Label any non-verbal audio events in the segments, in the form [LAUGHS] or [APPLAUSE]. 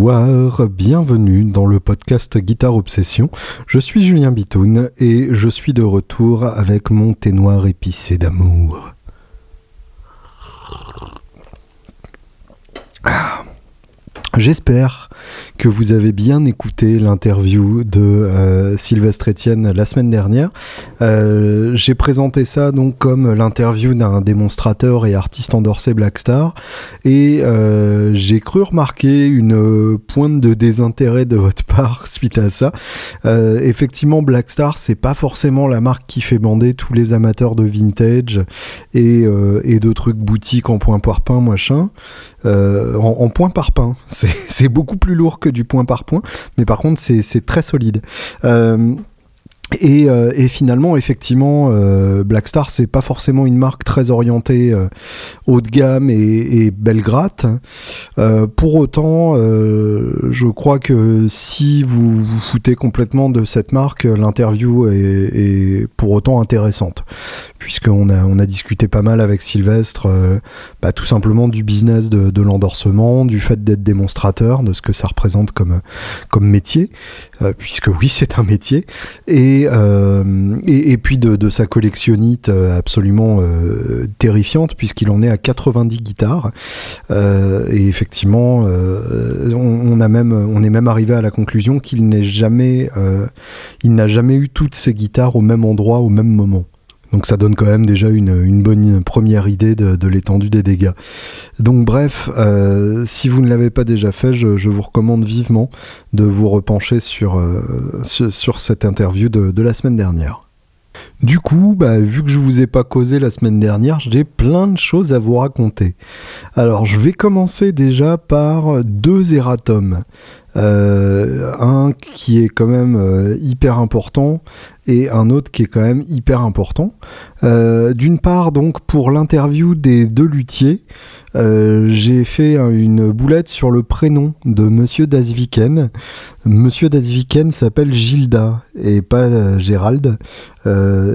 Bienvenue dans le podcast Guitare Obsession. Je suis Julien Bitoun et je suis de retour avec mon thé noir épicé d'amour. Ah. J'espère que vous avez bien écouté l'interview de euh, Sylvestre Etienne la semaine dernière. Euh, j'ai présenté ça donc comme l'interview d'un démonstrateur et artiste endorsé Blackstar et euh, j'ai cru remarquer une pointe de désintérêt de votre part [LAUGHS] suite à ça. effectivement, Blackstar c'est pas forcément la marque qui fait bander tous les amateurs de vintage et, et de trucs boutiques en point par pain machin. en, en point par pain, [LAUGHS] c'est beaucoup plus que du point par point, mais par contre c'est très solide. Euh, euh, et, finalement, effectivement, euh, Blackstar, c'est pas forcément une marque très orientée euh, haut de gamme et, et belle gratte. pour autant, je crois que si vous vous foutez complètement de cette marque, l'interview est, pour autant intéressante, puisqu'on a, on a discuté pas mal avec Sylvestre, bah, tout simplement du business de, de l'endorsement, du fait d'être démonstrateur, de ce que ça représente comme, comme métier, puisque oui, c'est un métier. Et euh, et, puis de, sa collectionnite euh, absolument euh, terrifiante, puisqu'il en est à 90 guitares. et effectivement, on, est même arrivé à la conclusion qu'il n'est n'a jamais eu toutes ses guitares au même endroit, au même moment. Donc ça donne quand même déjà une, bonne première idée de, l'étendue des dégâts. Donc bref, euh, si vous ne l'avez pas déjà fait, je, vous recommande vivement de vous repencher sur, euh, cette interview de, la semaine dernière. Du coup, bah, vu que je vous ai pas causé la semaine dernière, j'ai plein de choses à vous raconter. Alors, je vais commencer déjà par deux erratums. Euh, un qui est quand même hyper important et un autre qui est quand même hyper important. Euh, d'une part, donc, pour l'interview des deux luthiers, euh, j'ai fait une boulette sur le prénom de Monsieur Dasviken. Monsieur Dasviken s'appelle Gilda et pas euh, Gérald.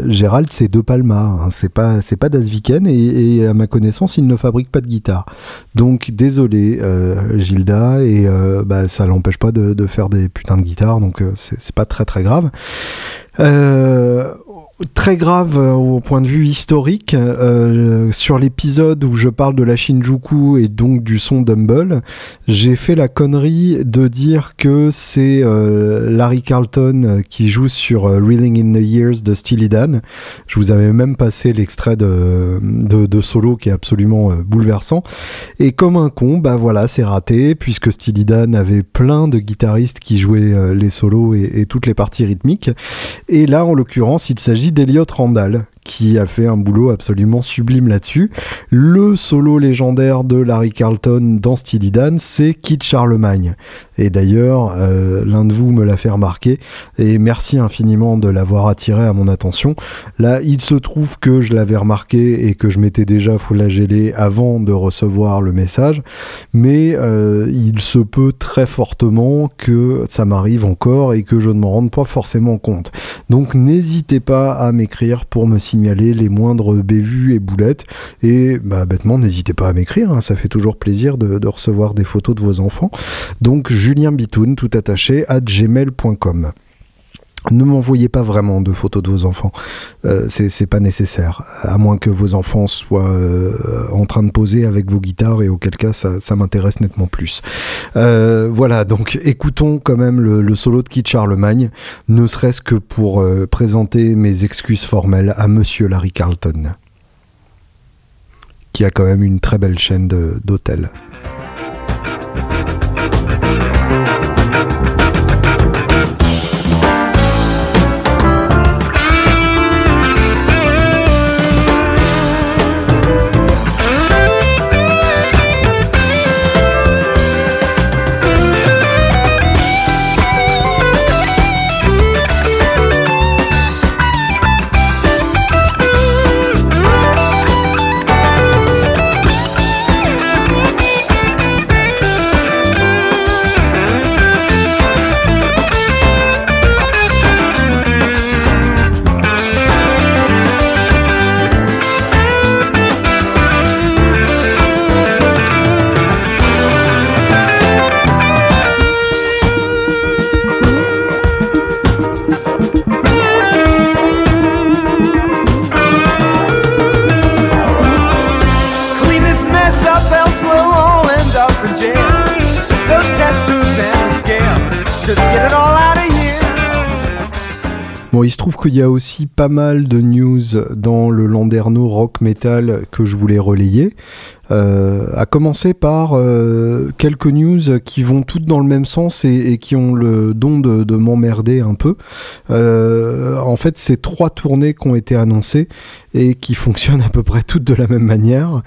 Gérald, c'est De Palma, hein. c'est pas c'est pas Dasviken et, à ma connaissance, il ne fabrique pas de guitare. Donc désolé, Gilda, et bah, ça l'empêche pas de, de, faire des putains de guitares, donc c'est pas très très grave. Euh, très grave euh, au point de vue historique euh, sur l'épisode où je parle de la Shinjuku et donc du son Dumble j'ai fait la connerie de dire que c'est euh, Larry Carlton qui joue sur Reeling in the Years de Steely Dan. Je vous avais même passé l'extrait de, de, solo qui est absolument bouleversant. Et comme un con bah voilà c'est raté puisque Steely Dan avait plein de guitaristes qui jouaient les solos et toutes les parties rythmiques. Et là en l'occurrence il s'agit d'Eliot Randall, qui a fait un boulot absolument sublime là-dessus. Le solo légendaire de Larry Carlton dans Steely Dan, c'est Kit Charlemagne. Et d'ailleurs, euh, l'un de vous me l'a fait remarquer, et merci infiniment de l'avoir attiré à mon attention. Là, il se trouve que je l'avais remarqué et que je m'étais déjà flagellé avant de recevoir le message, mais euh, il se peut très fortement que ça m'arrive encore et que je ne m'en rende pas forcément compte. Donc n'hésitez pas à m'écrire pour me signaler les moindres bévues et boulettes. Et bah, bêtement, n'hésitez pas à m'écrire, hein. ça fait toujours plaisir de, recevoir des photos de vos enfants. Donc Julien Bitoun, tout attaché, à gmail.com ne m'envoyez pas vraiment de photos de vos enfants. Euh, c'est pas nécessaire. À moins que vos enfants soient euh, en train de poser avec vos guitares et auquel cas ça, m'intéresse nettement plus. Euh, voilà, donc écoutons quand même le, solo de Kit Charlemagne, ne serait-ce que pour présenter mes excuses formelles à Monsieur Larry Carlton, qui a quand même une très belle chaîne d'hôtels. Qu'il y a aussi pas mal de news dans le Landerneau rock metal que je voulais relayer. Euh, à commencer par euh, quelques news qui vont toutes dans le même sens et, qui ont le don de, m'emmerder un peu. Euh, en fait, c'est trois tournées qui ont été annoncées et qui [LAUGHS] fonctionnent à peu près toutes de la même manière.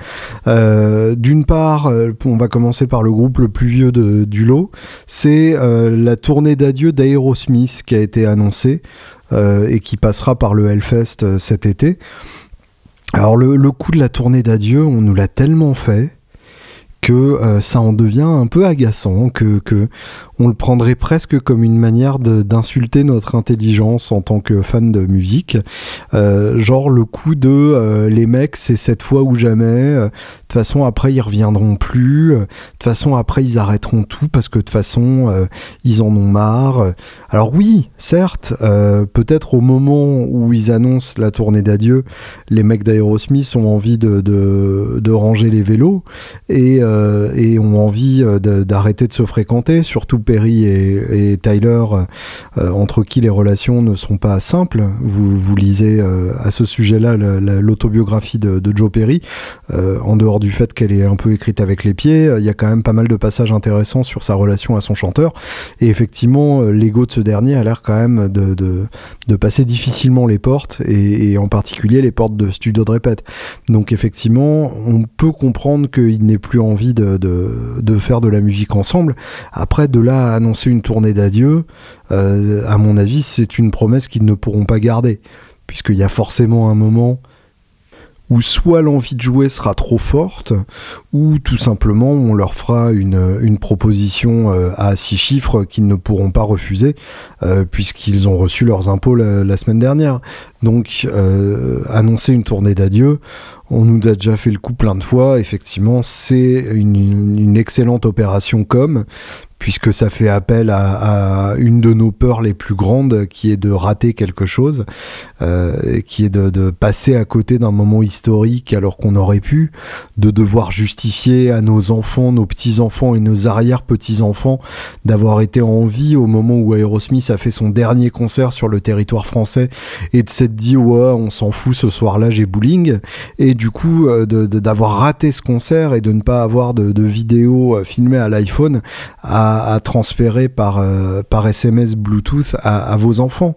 D'une part, on va commencer par le groupe le plus vieux du lot, c'est la tournée d'adieu d'Aerosmith qui a été annoncée et qui passera par le Hellfest cet été. Alors le, coup de la tournée d'adieu, on nous l'a tellement fait que euh, ça en devient un peu agaçant, que on le prendrait presque comme une manière d'insulter notre intelligence en tant que fan de musique. Euh, genre le coup de euh, les mecs, c'est cette fois ou jamais. Euh, de toute façon, après, ils reviendront plus. De toute façon, après, ils arrêteront tout parce que de toute façon, ils en ont marre. Alors oui, certes, peut-être au moment où ils annoncent la tournée d'adieu, les mecs d'Aerosmith ont envie de, de, de, ranger les vélos et, et ont envie d'arrêter de, se fréquenter, surtout Perry et, Tyler, euh, entre qui les relations ne sont pas simples. Vous, vous lisez euh, à ce sujet-là l'autobiographie de, Joe Perry, euh, en dehors du fait qu'elle est un peu écrite avec les pieds, il y a quand même pas mal de passages intéressants sur sa relation à son chanteur. Et effectivement, l'ego de ce dernier a l'air quand même de, passer difficilement les portes, et, en particulier les portes de studio de répète. Donc effectivement, on peut comprendre qu'il n'ait plus envie de, de, faire de la musique ensemble. Après, de là annoncer une tournée d'adieu, euh, à mon avis, c'est une promesse qu'ils ne pourront pas garder. Puisqu'il y a forcément un moment où soit l'envie de jouer sera trop forte, ou tout simplement on leur fera une, une proposition euh, à six chiffres qu'ils ne pourront pas refuser, euh, puisqu'ils ont reçu leurs impôts la, semaine dernière. Donc annoncer une tournée d'adieu, on nous a déjà fait le coup plein de fois, effectivement c'est une, une excellente opération com, puisque ça fait appel à, une de nos peurs les plus grandes, qui est de rater quelque chose, euh, qui est de, passer à côté d'un moment historique alors qu'on aurait pu, de devoir justifier à nos enfants, nos petits-enfants et nos arrière-petits-enfants d'avoir été en vie au moment où Aerosmith a fait son dernier concert sur le territoire français et de s'être dit ouais on s'en fout ce soir-là j'ai bowling. Et du coup euh, d'avoir raté ce concert et de ne pas avoir de, de vidéo euh, filmée à l'iPhone à à, transférer par, euh, par SMS Bluetooth à, vos enfants.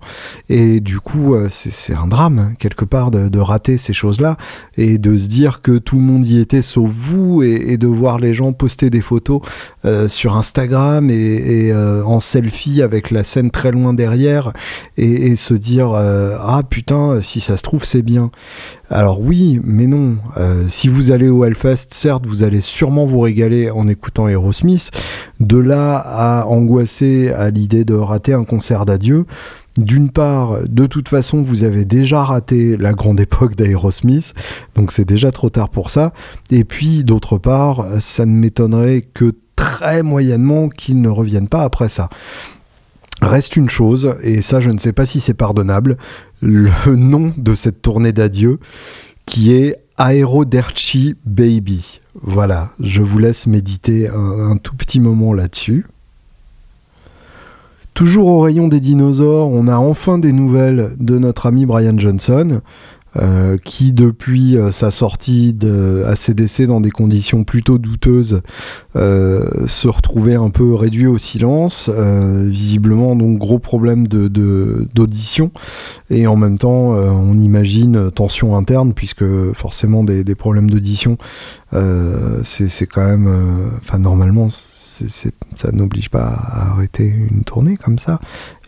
Et du coup, euh, c'est un drame, quelque part, de, rater ces choses-là et de se dire que tout le monde y était sauf vous et, de voir les gens poster des photos euh, sur Instagram et, en selfie avec la scène très loin derrière et, se dire ah putain, si ça se trouve, c'est bien. Alors oui, mais non. si vous allez au Hellfest, certes, vous allez sûrement vous régaler en écoutant Aerosmith. De là à angoisser à l'idée de rater un concert d'adieu. D'une part, de toute façon, vous avez déjà raté la grande époque d'Aerosmith, donc c'est déjà trop tard pour ça. Et puis, d'autre part, ça ne m'étonnerait que très moyennement qu'ils ne reviennent pas après ça. Reste une chose, et ça je ne sais pas si c'est pardonnable, le nom de cette tournée d'adieu, qui est Aeroderchi Baby. Voilà, je vous laisse méditer un, tout petit moment là-dessus. Toujours au rayon des dinosaures, on a enfin des nouvelles de notre ami Brian Johnson. Euh, qui depuis euh, sa sortie de ACDC dans des conditions plutôt douteuses euh, se retrouvait un peu réduit au silence, visiblement donc gros problème de d'audition. Et en même temps on imagine tension interne puisque forcément des, des problèmes d'audition c'est quand même enfin normalement ça n'oblige pas à arrêter une tournée comme ça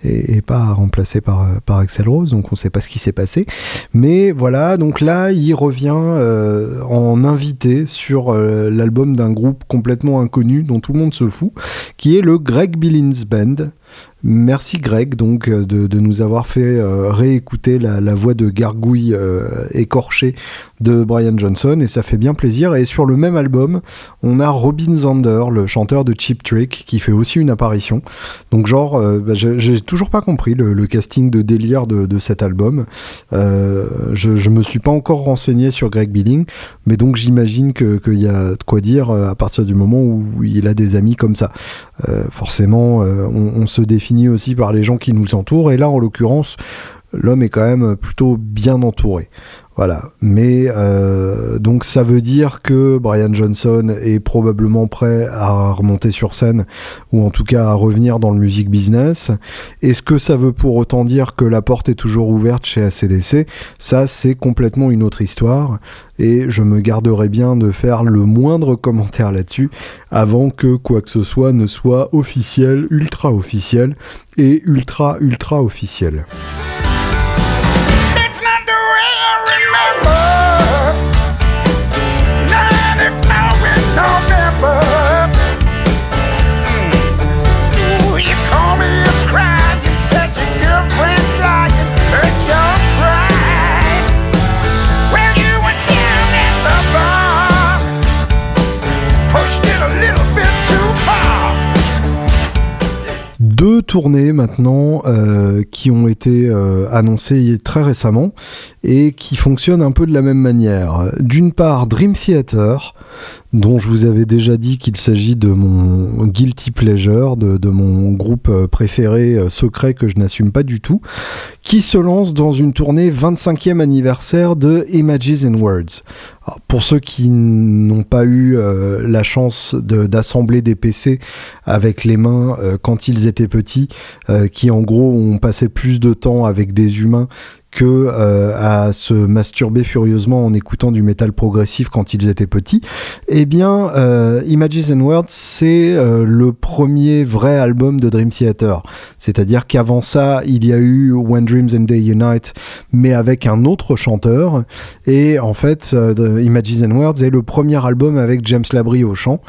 et, pas remplacé par, par Axel Rose, donc on ne sait pas ce qui s'est passé. Mais voilà, donc là, il revient euh, en invité sur euh, l'album d'un groupe complètement inconnu dont tout le monde se fout, qui est le Greg Billings Band. Merci Greg donc euh, de, nous avoir fait réécouter la, voix de gargouille écorchée de Brian Johnson et ça fait bien plaisir. Et sur le même album, on a Robin Zander, le chanteur de Cheap Trick, qui fait aussi une apparition. Donc genre, bah, j'ai toujours pas compris le, casting de délire de, cet album. Euh, je, me suis pas encore renseigné sur Greg Billing, mais donc j'imagine qu'il y a de quoi dire euh, à partir du moment où il a des amis comme ça. Euh, forcément, on, se définit aussi par les gens qui nous entourent, et là, en l'occurrence, l'homme est quand même plutôt bien entouré. Voilà. Mais euh, donc ça veut dire que Brian Johnson est probablement prêt à remonter sur scène ou en tout cas à revenir dans le music business. Est-ce que ça veut pour autant dire que la porte est toujours ouverte chez ACDC Ça, c'est complètement une autre histoire et je me garderai bien de faire le moindre commentaire là-dessus avant que quoi que ce soit ne soit officiel, ultra officiel et ultra ultra officiel. got to remember. Tournées maintenant euh, qui ont été euh, annoncées très récemment et qui fonctionnent un peu de la même manière. D'une part, Dream Theater, dont je vous avais déjà dit qu'il s'agit de mon guilty pleasure, de, mon groupe euh, préféré secret que je n'assume pas du tout, qui se lance dans une tournée 25e anniversaire de Images and Words. Pour ceux qui n'ont pas eu euh, la chance d'assembler des PC avec les mains euh, quand ils étaient petits, euh, qui en gros ont passé plus de temps avec des humains que euh, à se masturber furieusement en écoutant du métal progressif quand ils étaient petits, eh bien, euh, Images and Words, c'est euh, le premier vrai album de Dream Theater. C'est-à-dire qu'avant ça, il y a eu When Dreams and They Unite, mais avec un autre chanteur. Et en fait, Images and Words est le premier album avec James Labrie au chant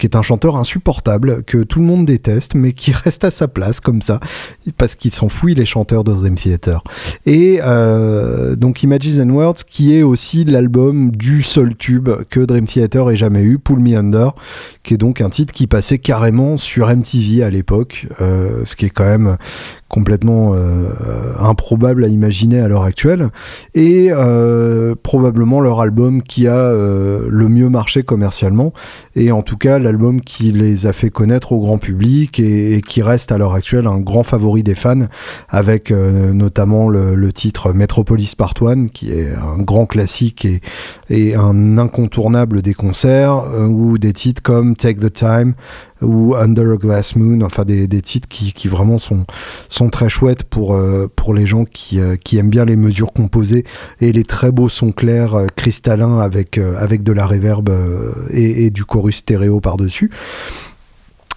qui est un chanteur insupportable, que tout le monde déteste, mais qui [LAUGHS] reste à sa place comme ça, parce qu'il s'en fout, il est chanteur de Dream Theater. Et euh, donc Images and Words, qui est aussi l'album du seul tube que Dream Theater ait jamais eu, Pull Me Under, qui est donc un titre qui passait carrément sur MTV à l'époque, euh, ce qui est quand même complètement euh, improbable à imaginer à l'heure actuelle, et euh, probablement leur album qui a euh, le mieux marché commercialement, et en tout cas l'album qui les a fait connaître au grand public et, qui reste à l'heure actuelle un grand favori des fans, avec notamment le, titre Metropolis Part 1, qui est un grand classique et, et un incontournable des concerts, ou des titres comme Take the Time, ou Under a Glass Moon, enfin des, titres qui, vraiment sont, sont très chouettes pour, euh, pour les gens qui, euh, qui aiment bien les mesures composées et les très beaux sons clairs euh, cristallins avec, avec de la reverb et, et, du chorus stéréo par-dessus.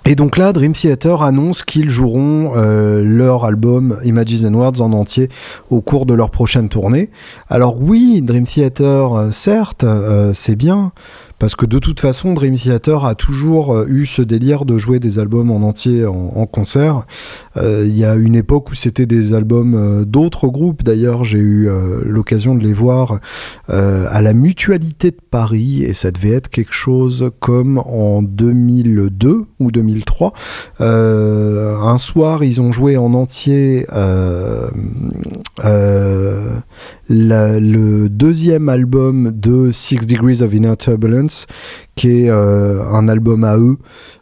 Et donc là, Dream Theater annonce qu'ils joueront leur album Images and Words en entier au cours de leur prochaine tournée. Alors oui, Dream Theater, certes, c'est bien, parce que de toute façon, Dream Theater a toujours euh, eu ce délire de jouer des albums en entier en, concert. Euh, il y a une époque où c'était des albums euh, d'autres groupes. D'ailleurs, j'ai eu l'occasion de les voir à la Mutualité de Paris et ça devait être quelque chose comme en 2002 ou 2003. un soir, ils ont joué en entier le deuxième album de Six Degrees of Inner Turbulence, qui est euh, un album à eux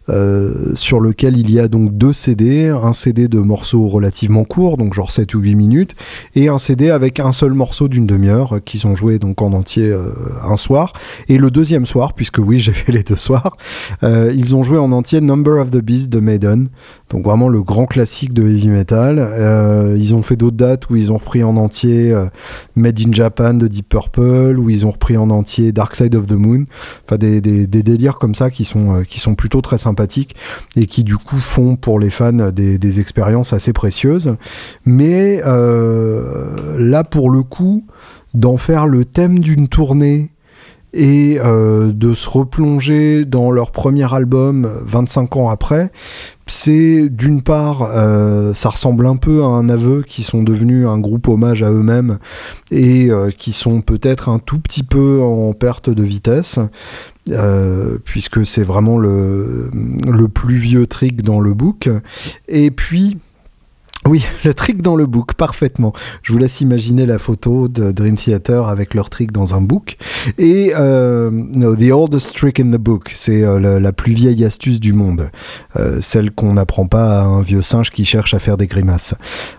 euh, sur lequel il y a donc deux CD, un CD de morceaux relativement courts, donc genre 7 ou 8 minutes, et un CD avec un seul morceau d'une demi-heure qu'ils ont joué donc en entier euh, un soir. Et le deuxième soir, puisque oui [LAUGHS] j'ai fait les deux soirs, ils ont joué en entier Number of the Beast de Maiden, donc vraiment le grand classique de heavy metal. ils ont fait d'autres dates où ils ont repris en entier Made in Japan de Deep Purple, où ils ont repris en entier Dark Side of the Moon, enfin des, des, des délires comme ça qui sont, qui sont plutôt très sympathiques et qui du coup font pour les fans des, expériences assez précieuses. Mais euh, là pour le coup, d'en faire le thème d'une tournée et euh, de se replonger dans leur premier album 25 ans après, c'est d'une part, euh, ça ressemble un peu à un aveu qui sont devenus un groupe hommage à eux-mêmes et qui sont peut-être un tout petit peu en perte de vitesse. Euh, puisque c'est vraiment le, le plus vieux trick dans le book. Et puis, Oui, [LAUGHS] le trick dans le book, parfaitement. Je vous laisse imaginer la photo de Dream Theater avec leur trick dans un book. Et euh, no, The Oldest Trick in the Book, c'est euh, la, plus vieille astuce du monde. Euh, celle qu'on n'apprend pas à un vieux singe qui cherche à faire des grimaces.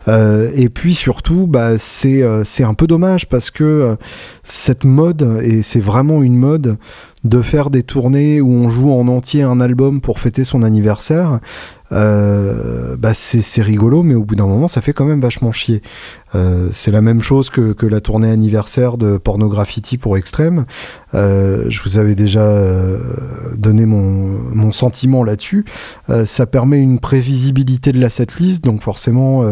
et puis surtout, bah, c'est un peu dommage parce que cette mode, et c'est vraiment une mode, de faire des tournées où on joue en entier un album pour fêter son anniversaire, euh, bah c'est rigolo, mais au bout d'un moment, ça fait quand même vachement chier. Euh, c'est la même chose que, la tournée anniversaire de Pornograffiti pour Extrême. Euh, je vous avais déjà euh, donné mon, sentiment là-dessus. Ça permet une prévisibilité de la setlist, donc forcément,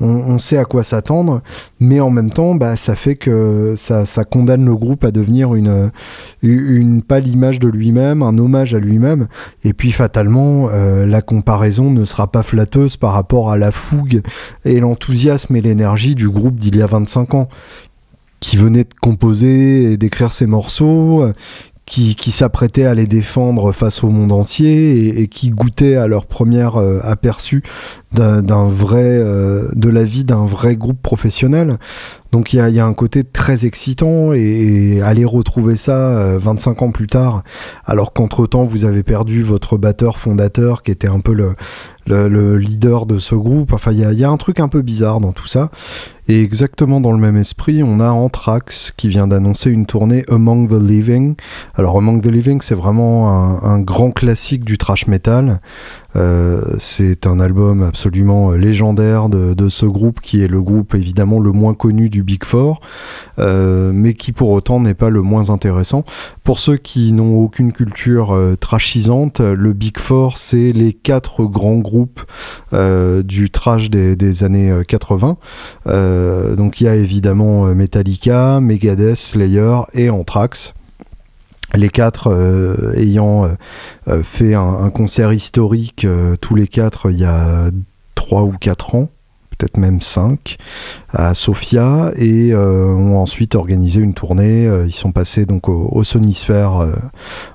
on, sait à quoi s'attendre, mais en même temps, bah, ça fait que ça, condamne le groupe à devenir une pâle image de lui-même, un hommage à lui-même, et puis fatalement, la comparaison ne sera pas flatteuse par rapport à la fougue et l'enthousiasme et l'énergie du groupe d'il y a 25 ans, qui venait de composer et d'écrire ses morceaux, qui, qui s'apprêtaient à les défendre face au monde entier et, qui goûtaient à leur première euh, aperçu euh, de la vie d'un vrai groupe professionnel. Donc il y a, un côté très excitant et, aller retrouver ça 25 euh, ans plus tard, alors qu'entre-temps vous avez perdu votre batteur fondateur qui était un peu le, le, leader de ce groupe. Enfin, il y a, un truc un peu bizarre dans tout ça. Et exactement dans le même esprit, on a Anthrax qui vient d'annoncer une tournée Among the Living. Alors Among the Living, c'est vraiment un, un, grand classique du trash metal. Euh, c'est un album absolument euh, légendaire de, ce groupe qui est le groupe évidemment le moins connu du Big Four, euh, mais qui pour autant n'est pas le moins intéressant. Pour ceux qui n'ont aucune culture trashisante, le Big Four c'est les quatre grands groupes du trash des, des années 80. donc il y a évidemment Metallica, Megadeth, Slayer et Anthrax les quatre euh, ayant euh, euh, fait un, concert historique tous les quatre il y a trois ou quatre ans peut-être même cinq à Sofia et ont ensuite organisé une tournée ils sont passés donc au, au Sonisphere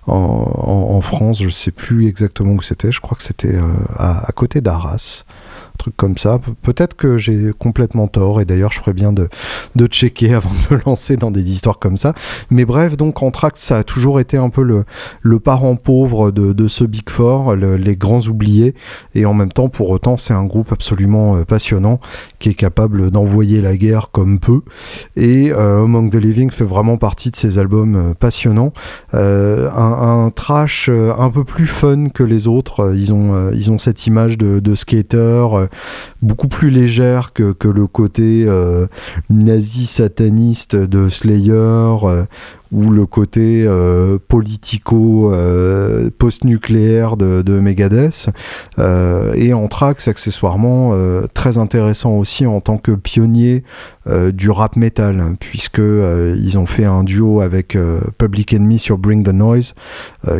en, France je sais plus exactement où c'était je crois que c'était à, côté d'Arras comme ça. Peut-être que j'ai complètement tort, et d'ailleurs je ferais bien de, de checker [LAUGHS] avant de me lancer dans des histoires comme ça. Mais bref, donc Anthrax, ça a toujours été un peu le, le parent pauvre de, de ce Big Four, le, les grands oubliés, et en même temps, pour autant, c'est un groupe absolument euh, passionnant, qui est capable d'envoyer la guerre comme peu, et euh, Among the Living fait vraiment partie de ces albums euh, passionnants. Euh, un, trash un peu plus fun que les autres, ils ont, ils ont cette image de, de skater, beaucoup plus légère que, le côté euh, nazi sataniste de Slayer euh, ou le côté euh, politico euh, post-nucléaire de, de, Megadeth. Euh, et Anthrax accessoirement très intéressant aussi en tant que pionnier du rap metal puisque ils ont fait un duo avec Public Enemy sur Bring the Noise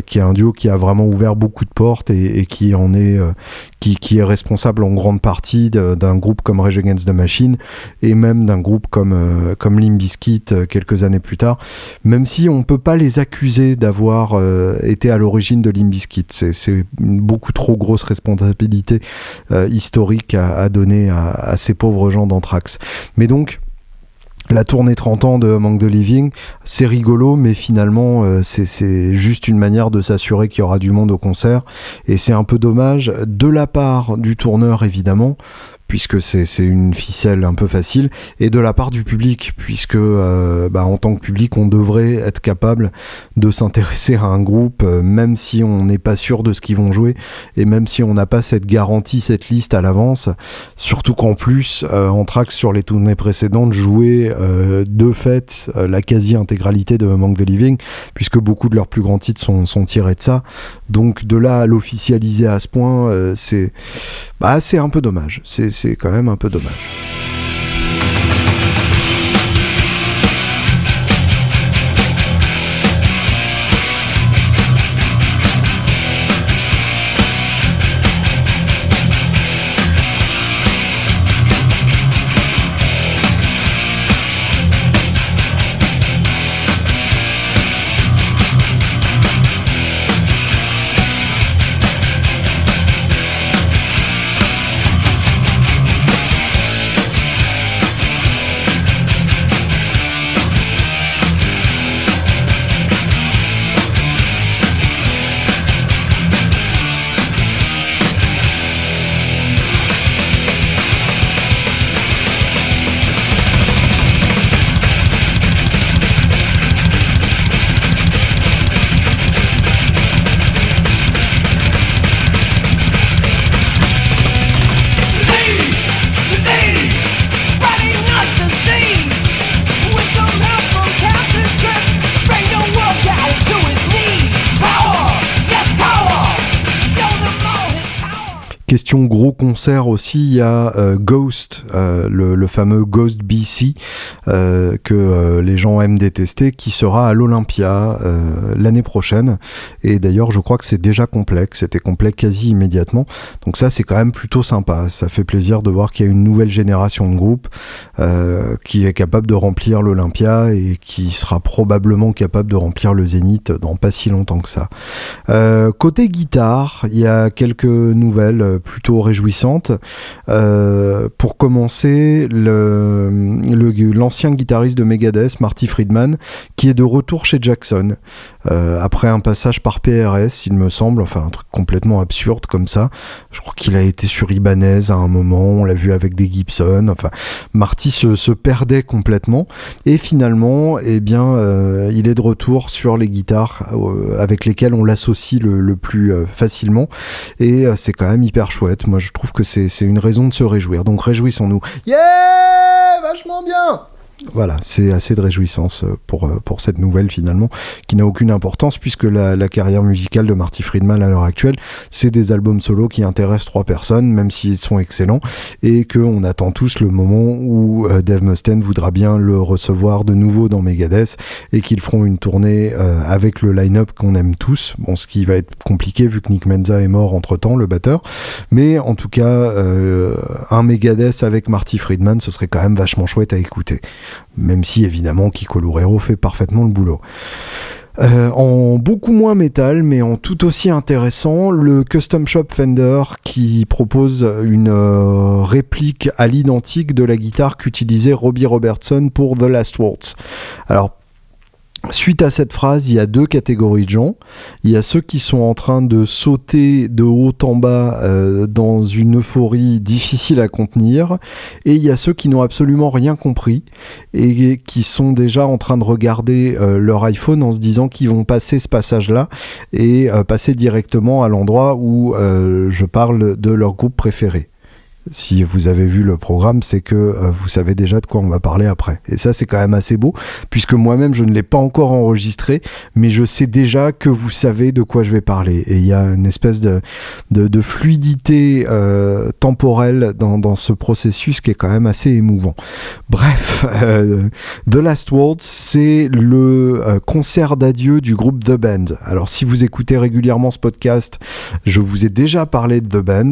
qui est un duo qui a vraiment ouvert beaucoup de portes et, qui en est qui, qui, responsable en grande partie d'un groupe comme Rage Against the Machine et même d'un groupe comme comme Limp quelques années plus tard. Même même si on peut pas les accuser d'avoir euh, été à l'origine de Limbiskit. C'est une beaucoup trop grosse responsabilité euh, historique à, donner à, à, ces pauvres gens d'Anthrax. Mais donc, la tournée 30 ans de Manque de Living, c'est rigolo, mais finalement, euh, c'est juste une manière de s'assurer qu'il y aura du monde au concert. Et c'est un peu dommage, de la part du tourneur évidemment, puisque c'est une ficelle un peu facile, et de la part du public, puisque euh, bah, en tant que public, on devrait être capable de s'intéresser à un groupe, euh, même si on n'est pas sûr de ce qu'ils vont jouer, et même si on n'a pas cette garantie, cette liste à l'avance, surtout qu'en plus, euh, Anthrax sur les tournées précédentes jouait euh, de fait la quasi-intégralité de Manque the Living, puisque beaucoup de leurs plus grands titres sont, sont tirés de ça. Donc de là à l'officialiser à ce point, c'est bah, un peu dommage. C'est c'est quand même un peu dommage. Question gros concert aussi, il y a Ghost, le, fameux Ghost BC que les gens aiment détester, qui sera à l'Olympia l'année prochaine. Et d'ailleurs, je crois que c'est déjà complet, c'était complet quasi immédiatement. Donc ça, c'est quand même plutôt sympa. Ça fait plaisir de voir qu'il y a une nouvelle génération de groupes qui est capable de remplir l'Olympia et qui sera probablement capable de remplir le Zénith dans pas si longtemps que ça. Euh, côté guitare, il y a quelques nouvelles plutôt réjouissantes. Euh, pour commencer, l'ancien le, guitariste de Megadeth, Marty Friedman, qui est de retour chez Jackson. Euh, après un passage par PRS, il me semble, enfin un truc complètement absurde comme ça. Je crois qu'il a été sur Ibanez à un moment, on l'a vu avec des Gibson. Enfin, Marty se, perdait complètement et finalement, eh bien, euh, il est de retour sur les guitares avec lesquelles on l'associe le, le, plus facilement et c'est quand même hyper chouette. Moi, je trouve que c'est une raison de se réjouir. Donc réjouissons-nous. Yeah, vachement bien. Voilà, c'est assez de réjouissance euh, pour, euh, pour cette nouvelle finalement, qui n'a aucune importance puisque la, carrière musicale de Marty Friedman à l'heure actuelle, c'est des albums solo qui intéressent trois personnes, même s'ils sont excellents, et qu'on attend tous le moment où euh, Dave Mustaine voudra bien le recevoir de nouveau dans Megadeth et qu'ils feront une tournée avec le line-up qu'on aime tous. Bon, ce qui va être compliqué vu que Nick Menza est mort entre temps, le batteur, mais en tout cas, un Megadeth avec Marty Friedman, ce serait quand même vachement chouette à écouter même si évidemment Kiko Loureiro fait parfaitement le boulot. Euh, en beaucoup moins métal, mais en tout aussi intéressant, le Custom Shop Fender qui propose une euh, réplique à l'identique de la guitare qu'utilisait Robbie Robertson pour The Last Waltz. Alors Suite à cette phrase, il y a deux catégories de gens. Il y a ceux qui sont en train de sauter de haut en bas euh, dans une euphorie difficile à contenir, et il y a ceux qui n'ont absolument rien compris et qui sont déjà en train de regarder euh, leur iPhone en se disant qu'ils vont passer ce passage-là et euh, passer directement à l'endroit où je parle de leur groupe préféré si vous avez vu le programme, c'est que euh, vous savez déjà de quoi on va parler après. Et ça, c'est quand même assez beau, puisque moi-même, je ne l'ai pas encore enregistré, mais je sais déjà que vous savez de quoi je vais parler. Et il y a une espèce de, de, fluidité euh, temporelle dans, ce processus qui est quand même assez émouvant. Bref, euh, The Last Words, c'est le concert d'adieu du groupe The Band. Alors, si vous écoutez régulièrement ce podcast, je vous ai déjà parlé de The Band,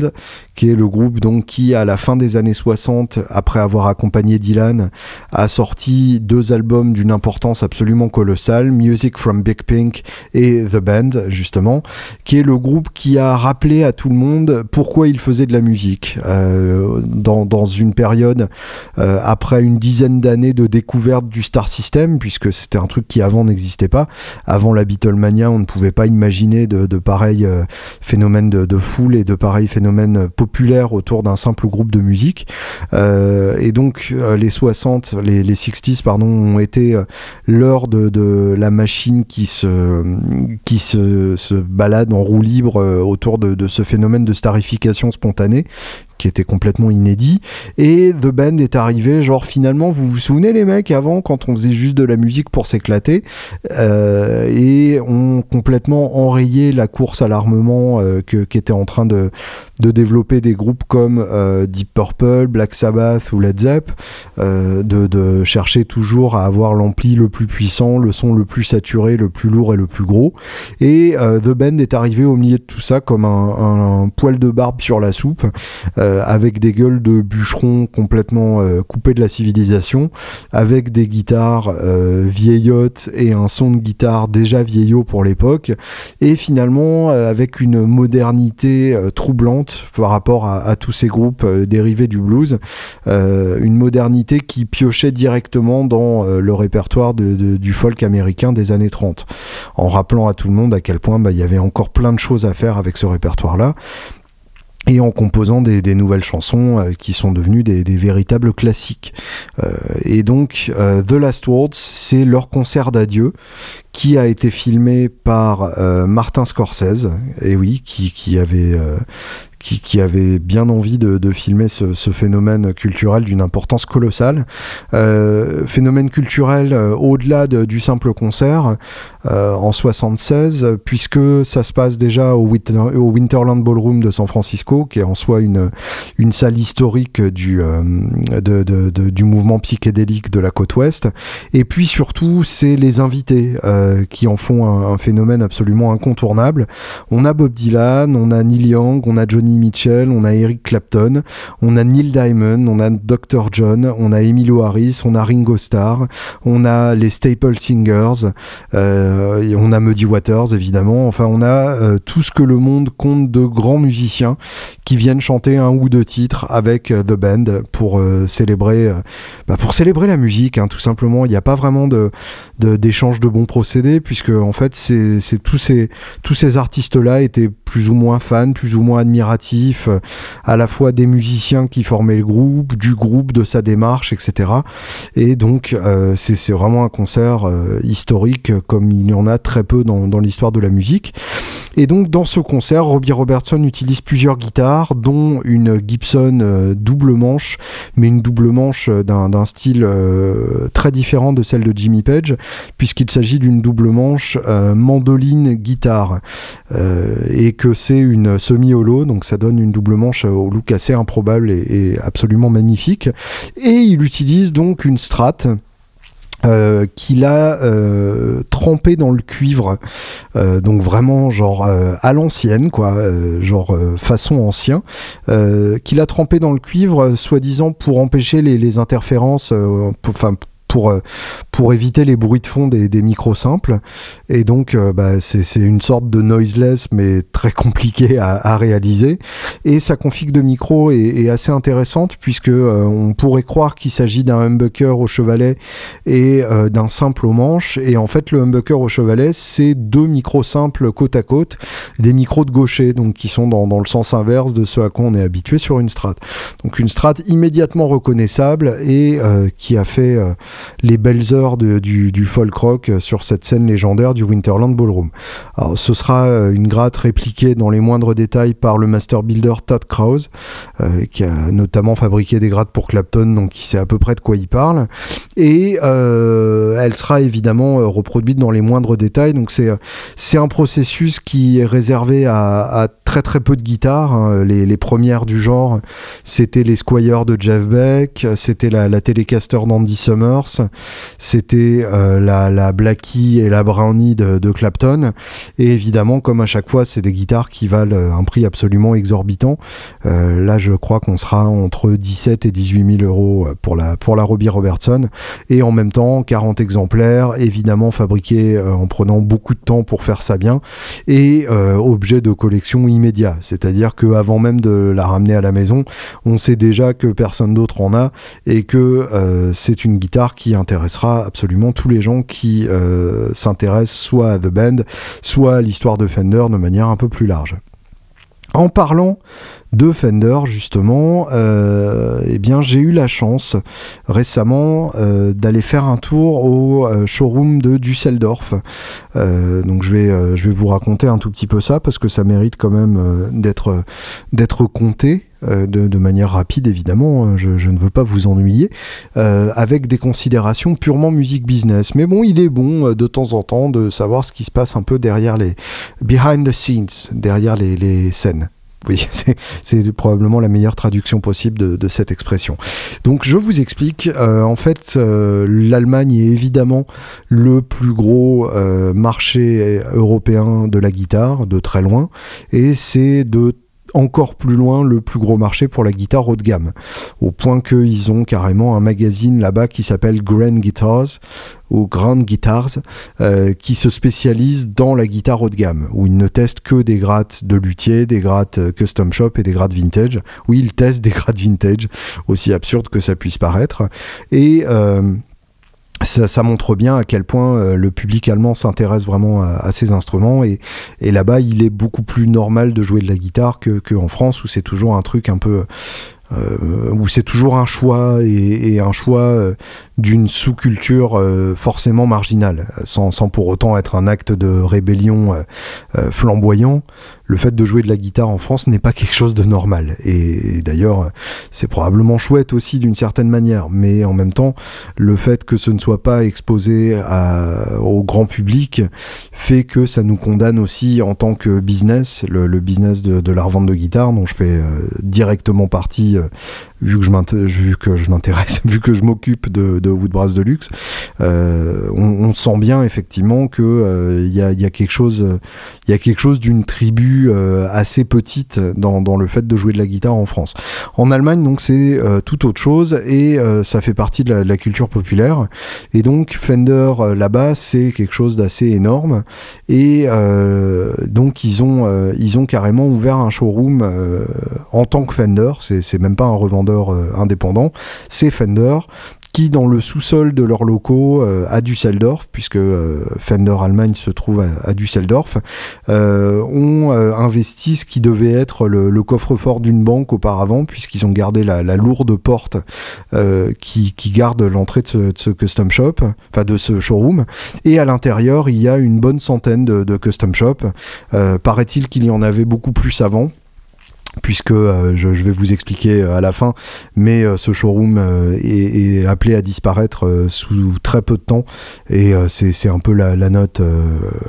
qui est le groupe donc qui à la fin des années 60, après avoir accompagné Dylan, a sorti deux albums d'une importance absolument colossale, Music from Big Pink et The Band, justement, qui est le groupe qui a rappelé à tout le monde pourquoi il faisait de la musique. Euh, dans, une période, euh, après une dizaine d'années de découverte du Star System, puisque c'était un truc qui avant n'existait pas. Avant la Beatlemania, on ne pouvait pas imaginer de, de pareils euh, phénomènes de, de, foule et de pareils phénomènes populaires autour d'un simple groupe de musique. Euh, et donc euh, les 60, les, les 60s pardon, ont été euh, l'heure de, la machine qui se, balade en roue libre autour de ce phénomène de starification spontanée qui était complètement inédit. Et The Band est arrivé, genre finalement, vous vous souvenez les mecs, avant, quand on faisait juste de la musique pour s'éclater, euh, et ont complètement enrayé la course à l'armement euh, qu'étaient en train de, de développer des groupes comme euh, Deep Purple, Black Sabbath ou Led Zepp, de, de, chercher toujours à avoir l'ampli le plus puissant, le son le plus saturé, le plus lourd et le plus gros. Et The Band est arrivé au milieu de tout ça comme un, poil de barbe sur la soupe. Euh, avec des gueules de bûcherons complètement euh, coupés de la civilisation, avec des guitares euh, vieillottes et un son de guitare déjà vieillot pour l'époque, et finalement avec une modernité troublante par rapport à, tous ces groupes dérivés du blues, une modernité qui piochait directement dans le répertoire du folk américain des années 30, en rappelant à tout le monde à quel point bah, il y avait encore plein de choses à faire avec ce répertoire-là et en composant des, nouvelles chansons euh, qui sont devenues des, véritables classiques. Euh, et donc, euh, The Last Words, c'est leur concert d'adieu qui a été filmé par Martin Scorsese, et oui, qui, qui avait qui, avait bien envie de, filmer ce, phénomène culturel d'une importance colossale. phénomène culturel au-delà du simple concert en 76, puisque ça se passe déjà au, Winterland Ballroom de San Francisco, qui est en soi une, une salle historique du, de, du mouvement psychédélique de la côte ouest. Et puis surtout, c'est les invités qui en font un, phénomène absolument incontournable. On a Bob Dylan, on a Neil Young, on a Johnny Mitchell, on a Eric Clapton, on a Neil Diamond, on a Dr. John, on a Emilio Harris, on a Ringo Starr, on a les Staple Singers, euh, on a Muddy Waters évidemment. Enfin, on a euh, tout ce que le monde compte de grands musiciens qui viennent chanter un ou deux titres avec euh, The Band pour célébrer, bah, pour célébrer la musique, hein, tout simplement. Il n'y a pas vraiment d'échange de, bons procédés puisque en fait tous ces artistes là étaient plus ou moins fans plus ou moins admiratifs euh, à la fois des musiciens qui formaient le groupe du groupe de sa démarche etc et donc euh, c'est vraiment un concert euh, historique comme il y en a très peu dans, l'histoire de la musique. Et donc dans ce concert Robbie Robertson utilise plusieurs guitares dont une Gibson double manche mais une double manche d'un style très différent de celle de Jimmy Page puisqu'il s'agit d'une double manche mandoline-guitare, et que c'est une semi-holo, donc ça donne une double manche au look assez improbable et, absolument magnifique. Et il utilise donc une Strat. Euh, qu'il a trempé dans le cuivre, donc vraiment genre à l'ancienne, quoi, genre façon ancien, qu'il a trempé dans le cuivre, soi-disant pour empêcher les, les interférences, enfin pour, euh, pour éviter les bruits de fond des, des micros simples. Et donc, euh, bah, c'est une sorte de noiseless, mais très compliqué à, à réaliser. Et sa config de micro est, est assez intéressante, puisque euh, on pourrait croire qu'il s'agit d'un humbucker au chevalet et d'un simple au manche. Et en fait, le humbucker au chevalet, c'est deux micros simples côte à côte, des micros de gaucher, donc qui sont dans, dans le sens inverse de ce à quoi on est habitué sur une strat. Donc une strat immédiatement reconnaissable et qui a fait les belles heures du, folk rock sur cette scène légendaire du Winterland Ballroom. Alors, ce sera euh, une gratte répliquée dans les moindres détails par le master builder Todd Krause, euh, qui a notamment fabriqué des grattes pour Clapton, donc qui sait à peu près de quoi il parle. Et euh, elle sera évidemment reproduite dans les moindres détails. Donc c'est c'est un processus qui est réservé à, très très peu de guitares. Hein. Les, premières du genre, c'était les Squires de Jeff Beck, c'était la, la Telecaster d'Andy Summers, c'était euh, la, Blackie et la Brownie de, Clapton. Et évidemment, comme à chaque fois, c'est des guitares qui valent euh, un prix absolument exorbitant. Euh, là, je crois qu'on sera entre 17 et 18 000 euros pour la, pour la Robbie Robertson. Et en même temps, 40 exemplaires, évidemment fabriqués en prenant beaucoup de temps pour faire ça bien. Et objet de collection immédiat. C'est-à-dire qu'avant même de la ramener à la maison, on sait déjà que personne d'autre en a et que c'est une guitare qui intéressera absolument tous les gens qui euh, s'intéressent soit à The Band, soit à l'histoire de Fender de manière un peu plus large. En parlant de Fender justement, euh, eh bien j'ai eu la chance récemment euh, d'aller faire un tour au euh, showroom de Düsseldorf. donc je vais je vais vous raconter un tout petit peu ça parce que ça mérite quand même d'être d'être compté. De, manière rapide évidemment, hein, je, ne veux pas vous ennuyer, avec des considérations purement musique business. Mais bon, il est bon de temps en temps de savoir ce qui se passe un peu derrière les behind the scenes, derrière les scènes. Oui, [LAUGHS] c'est probablement la meilleure traduction possible de, cette expression. Donc je vous explique, euh, en fait, euh, l'Allemagne est évidemment le plus gros euh, marché européen de la guitare, de très loin, et c'est de encore plus loin le plus gros marché pour la guitare haut de gamme. Au point qu'ils ont carrément un magazine là-bas qui s'appelle Grand Guitars ou Grand Guitars euh, qui se spécialise dans la guitare haut de gamme où ils ne testent que des grattes de luthier, des grattes euh, custom shop et des grattes vintage. Oui, ils testent des grattes vintage, aussi absurde que ça puisse paraître. Et euh, ça, montre bien à quel point euh, le public allemand s'intéresse vraiment à, ces instruments et, là-bas il est beaucoup plus normal de jouer de la guitare que, en France où c'est toujours un truc un peu où c'est toujours un choix et, un choix d'une sous-culture forcément marginale, sans, sans, pour autant être un acte de rébellion flamboyant le fait de jouer de la guitare en France n'est pas quelque chose de normal. Et, d'ailleurs, c'est probablement chouette aussi d'une certaine manière. Mais en même temps, le fait que ce ne soit pas exposé au grand public fait que ça nous condamne aussi en tant que business, le, business de, la revente de guitare, dont je fais euh, directement partie euh, vu que je m'intéresse, [LAUGHS] vu que je m'occupe de Woodbrass de luxe, euh, on, sent bien effectivement que euh, il y, a, quelque chose, il y a quelque chose d'une tribu euh, assez petite dans, le fait de jouer de la guitare en France. En Allemagne, donc c'est tout autre chose et ça fait partie de la, culture populaire. Et donc Fender là-bas, c'est quelque chose d'assez énorme. Et donc ils ont, ils ont carrément ouvert un showroom en tant que Fender. C'est même pas un revendeur euh, indépendant, c'est Fender qui dans le sous-sol de leurs locaux euh, à Düsseldorf, puisque euh, Fender Allemagne se trouve à, Düsseldorf, ont investi ce qui devait être le, coffre-fort d'une banque auparavant, puisqu'ils ont gardé la, lourde porte qui, garde l'entrée de, ce, custom shop, enfin de ce showroom, et à l'intérieur il y a une bonne centaine de, de custom shops. Paraît-il qu'il y en avait beaucoup plus avant puisque euh, je, vais vous expliquer euh, à la fin, mais euh, ce showroom est, appelé à disparaître sous très peu de temps, et c'est un peu la, note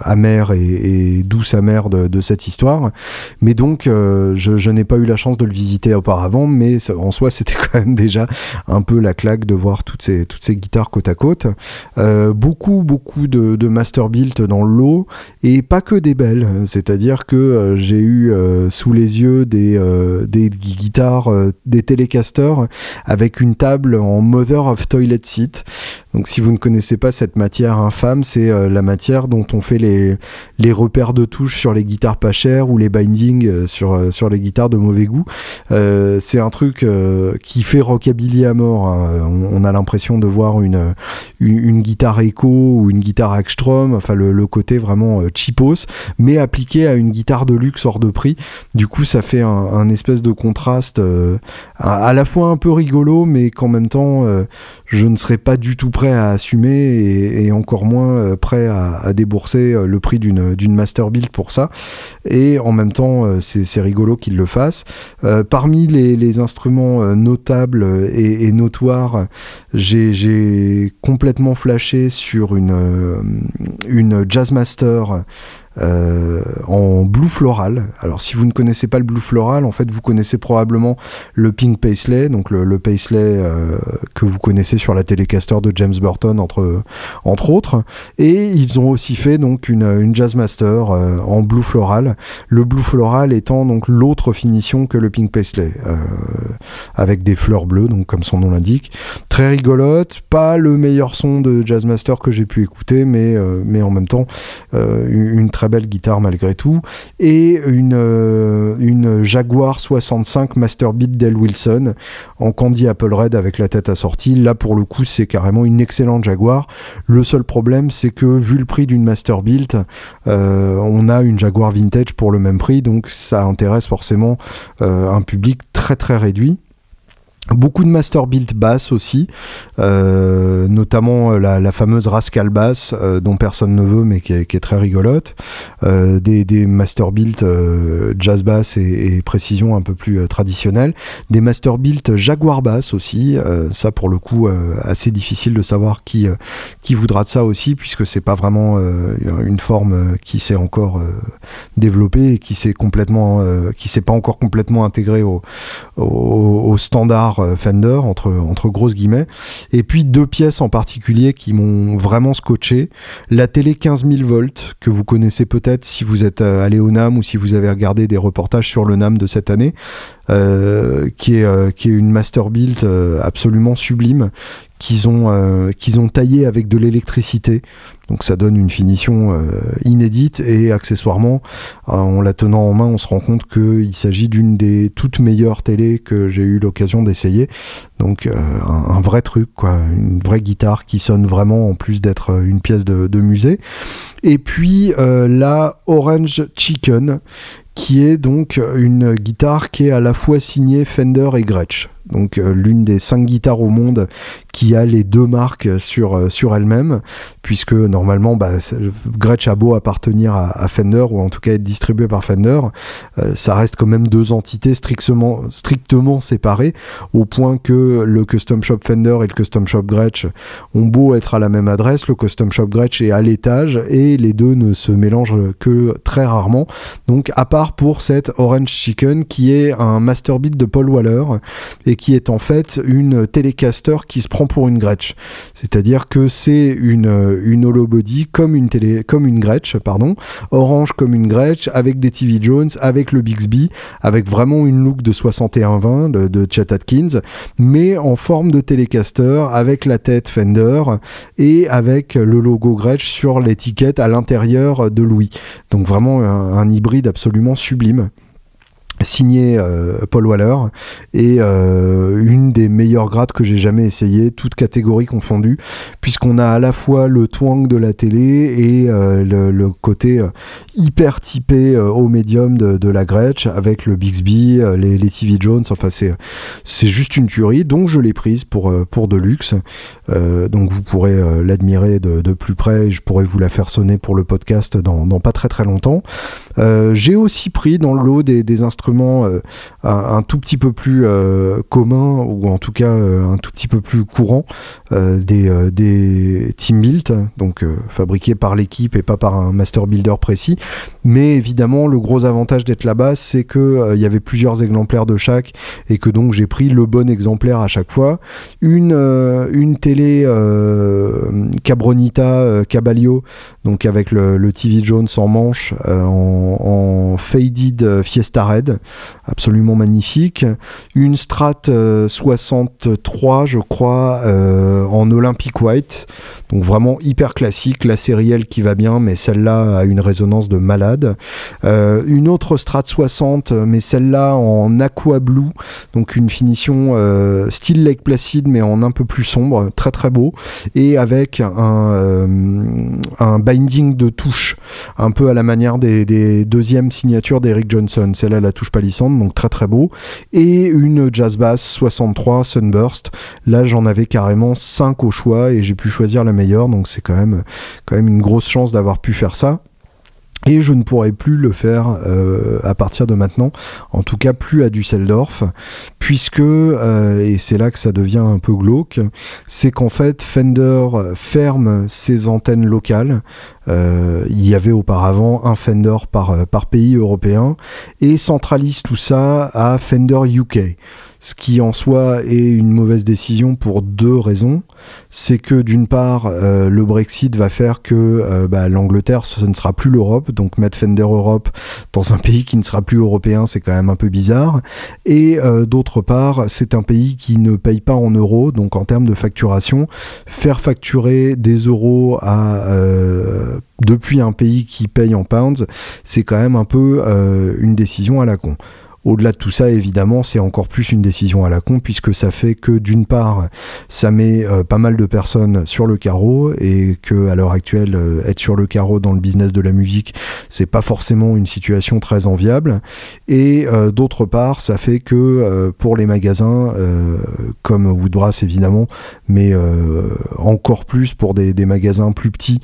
amère et, douce amère de, cette histoire. Mais donc, je, n'ai pas eu la chance de le visiter auparavant, mais en soi, [LAUGHS] c'était quand même déjà un peu la claque de voir toutes ces, toutes ces guitares côte à côte. beaucoup, beaucoup de, de master built dans l'eau, et pas que des belles, c'est-à-dire que j'ai eu sous les yeux des euh, des, guitares, euh, des télécasters avec une table en Mother of Toilet Seat. Donc si vous ne connaissez pas cette matière infâme, c'est euh, la matière dont on fait les, repères de touches sur les guitares pas chères ou les bindings sur, sur les guitares de mauvais goût. c'est un truc qui fait rockabilly à mort. Hein. On, a l'impression de voir une, une, guitare Echo ou une guitare Ackstrom, enfin le, côté vraiment cheapos, mais appliqué à une guitare de luxe hors de prix. Du coup, ça fait un, espèce de contraste euh, à, la fois un peu rigolo, mais qu'en même temps, euh, je ne serais pas du tout prêt à assumer et, encore moins euh, prêt à, débourser le prix d'une master build pour ça. Et en même temps, c'est rigolo qu'il le fasse. parmi les, instruments notables et, et notoires, j'ai complètement flashé sur une, une Jazzmaster euh, en blue floral. Alors si vous ne connaissez pas le blue floral, en fait vous connaissez probablement le pink paisley, donc le, paisley euh, que vous connaissez sur la Telecaster de James Burton entre, entre autres. Et ils ont aussi fait donc une, une Jazzmaster euh, en blue floral. Le blue floral étant donc l'autre finition que le pink paisley, avec des fleurs bleues, donc comme son nom l'indique. Très rigolote, pas le meilleur son de Jazzmaster que j'ai pu écouter, mais, mais en même temps une belle guitare malgré tout, et une, euh, Jaguar 65 Master Beat Del Wilson en Candy Apple Red avec la tête assortie. Là, pour le coup, c'est carrément une excellente Jaguar. Le seul problème, c'est que vu le prix d'une Master Built, euh, on a une Jaguar vintage pour le même prix, donc ça intéresse forcément euh, un public très très réduit. Beaucoup de master built bass aussi, euh, notamment euh, la, fameuse Rascal Bass euh, dont personne ne veut mais qui est, très rigolote. des, des, master built jazz bass et, précision un peu plus traditionnelle. Des master built Jaguar Bass aussi. ça pour le coup assez difficile de savoir qui qui voudra de ça aussi puisque c'est pas vraiment une forme qui s'est encore développée et qui s'est complètement qui s'est pas encore complètement intégrée au, au standard euh, Fender, entre, entre grosses guillemets. Et puis deux pièces en particulier qui m'ont vraiment scotché. La télé 15 000 volts, que vous connaissez peut-être si vous êtes euh, allé au NAM ou si vous avez regardé des reportages sur le NAM de cette année, euh, qui, est, qui est une master build absolument sublime, qu'ils ont, euh, qu'ils ont taillé avec de l'électricité. Donc ça donne une finition euh, inédite et accessoirement, euh, en la tenant en main, on se rend compte qu'il s'agit d'une des toutes meilleures télés que j'ai eu l'occasion d'essayer. Donc un, vrai truc, quoi, une vraie guitare qui sonne vraiment en plus d'être une pièce de, musée. Et puis la Orange Chicken, qui est donc une guitare qui est à la fois signée Fender et Gretsch. Donc l'une des cinq guitares au monde qui a les deux marques sur, sur elle-même, puisque normalement, bah, Gretsch a beau appartenir à, Fender, ou en tout cas être distribué par Fender, ça reste quand même deux entités strictement, strictement séparées, au point que le Custom Shop Fender et le Custom Shop Gretsch ont beau être à la même adresse, le Custom Shop Gretsch est à l'étage, et les deux ne se mélangent que très rarement. Donc à part pour cette Orange Chicken, qui est un master beat de Paul Waller, qui est en fait une Telecaster qui se prend pour une Gretsch. C'est-à-dire que c'est une, une body comme une, télé, comme une Gretsch, pardon, orange comme une Gretsch, avec des TV Jones, avec le Bixby, avec vraiment une look de 6120 de, de Chet Atkins, mais en forme de Telecaster, avec la tête Fender et avec le logo Gretsch sur l'étiquette à l'intérieur de Louis. Donc vraiment un hybride absolument sublime signé euh, Paul Waller et euh, une des meilleures grades que j'ai jamais essayé, toutes catégories confondues, puisqu'on a à la fois le twang de la télé et euh, le, côté hyper typé au médium de, la Gretsch avec le Bixby, les, TV Jones, enfin c'est juste une tuerie, donc je l'ai prise pour pour de luxe, donc vous pourrez l'admirer de, plus près, et je pourrais vous la faire sonner pour le podcast dans, dans pas très très longtemps. j'ai aussi pris dans le lot des, des instruments euh, un, tout petit peu plus euh, commun ou en tout cas euh, un tout petit peu plus courant des, des team built, donc fabriqués par l'équipe et pas par un master builder précis. Mais évidemment, le gros avantage d'être là-bas, c'est que il y avait plusieurs exemplaires de chaque et que donc j'ai pris le bon exemplaire à chaque fois. Une, une télé Cabronita Caballo, donc avec le, TV Jones en manche en, en, faded Fiesta Red absolument magnifique. Une Strat 63, euh, je crois, euh, en Olympic White, donc vraiment hyper classique, la sérielle qui va bien, mais celle-là a une résonance de malade. Euh, une autre Strat 60, mais celle-là en aqua blue, donc une finition style Lake Placid, mais en un peu plus sombre, très très beau, et avec un, un binding de touche, un peu à la manière des, des deuxièmes signatures d'Eric Johnson. Celle-là, la touche palissande, donc très très beau. Et une Jazz Bass 63 Sunburst. Là, j'en avais carrément 5 au choix et j'ai pu choisir la meilleure, donc c'est quand même, quand même une grosse chance d'avoir pu faire ça. Et je ne pourrai plus le faire euh, à partir de maintenant, en tout cas plus à Düsseldorf, puisque, euh, et c'est là que ça devient un peu glauque, c'est qu'en fait Fender ferme ses antennes locales. Euh, il y avait auparavant un Fender par, par pays européen et centralise tout ça à Fender UK ce qui en soi est une mauvaise décision pour deux raisons. C'est que d'une part, euh, le Brexit va faire que euh, bah, l'Angleterre, ce ne sera plus l'Europe, donc mettre Fender Europe dans un pays qui ne sera plus européen, c'est quand même un peu bizarre. Et euh, d'autre part, c'est un pays qui ne paye pas en euros, donc en termes de facturation, faire facturer des euros depuis un pays qui paye en pounds, c'est quand même un peu une décision à la con. Au-delà de tout ça, évidemment, c'est encore plus une décision à la con, puisque ça fait que d'une part, ça met euh, pas mal de personnes sur le carreau, et que à l'heure actuelle, euh, être sur le carreau dans le business de la musique, c'est pas forcément une situation très enviable. Et euh, d'autre part, ça fait que pour les magasins, comme Woodbrass évidemment, mais encore plus pour des, des magasins plus petits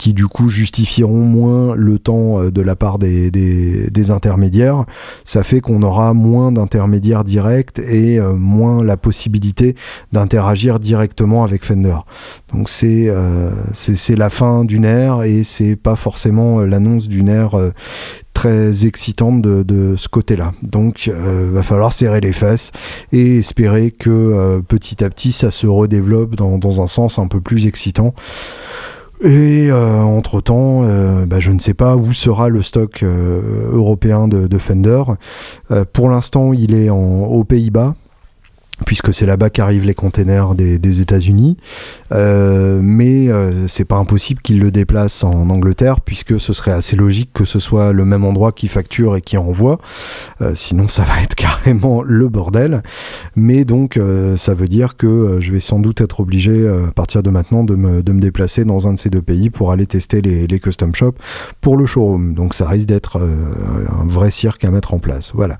qui du coup justifieront moins le temps euh, de la part des, des, intermédiaires. Ça fait qu'on aura moins d'intermédiaires directs et euh, moins la possibilité d'interagir directement avec Fender. Donc c'est euh, c'est la fin d'une ère et c'est pas forcément l'annonce d'une ère très excitante de, de ce côté-là. Donc, euh, va falloir serrer les fesses et espérer que petit à petit ça se redéveloppe dans, dans, un sens un peu plus excitant. Et euh, entre-temps, euh, bah, je ne sais pas où sera le stock euh, européen de, de Fender. pour l'instant, il est en, aux Pays-Bas puisque c'est là-bas qu'arrivent les containers des, États-Unis. Euh, mais euh, c'est pas impossible qu'ils le déplacent en Angleterre, puisque ce serait assez logique que ce soit le même endroit qui facture et qui envoie. Euh, sinon, ça va être [LAUGHS] carrément le bordel. Mais donc, euh, ça veut dire que je vais sans doute être obligé, à partir de maintenant, de me, de me, déplacer dans un de ces deux pays pour aller tester les, les custom shops pour le showroom. Donc, ça risque d'être un vrai cirque à mettre en place. Voilà.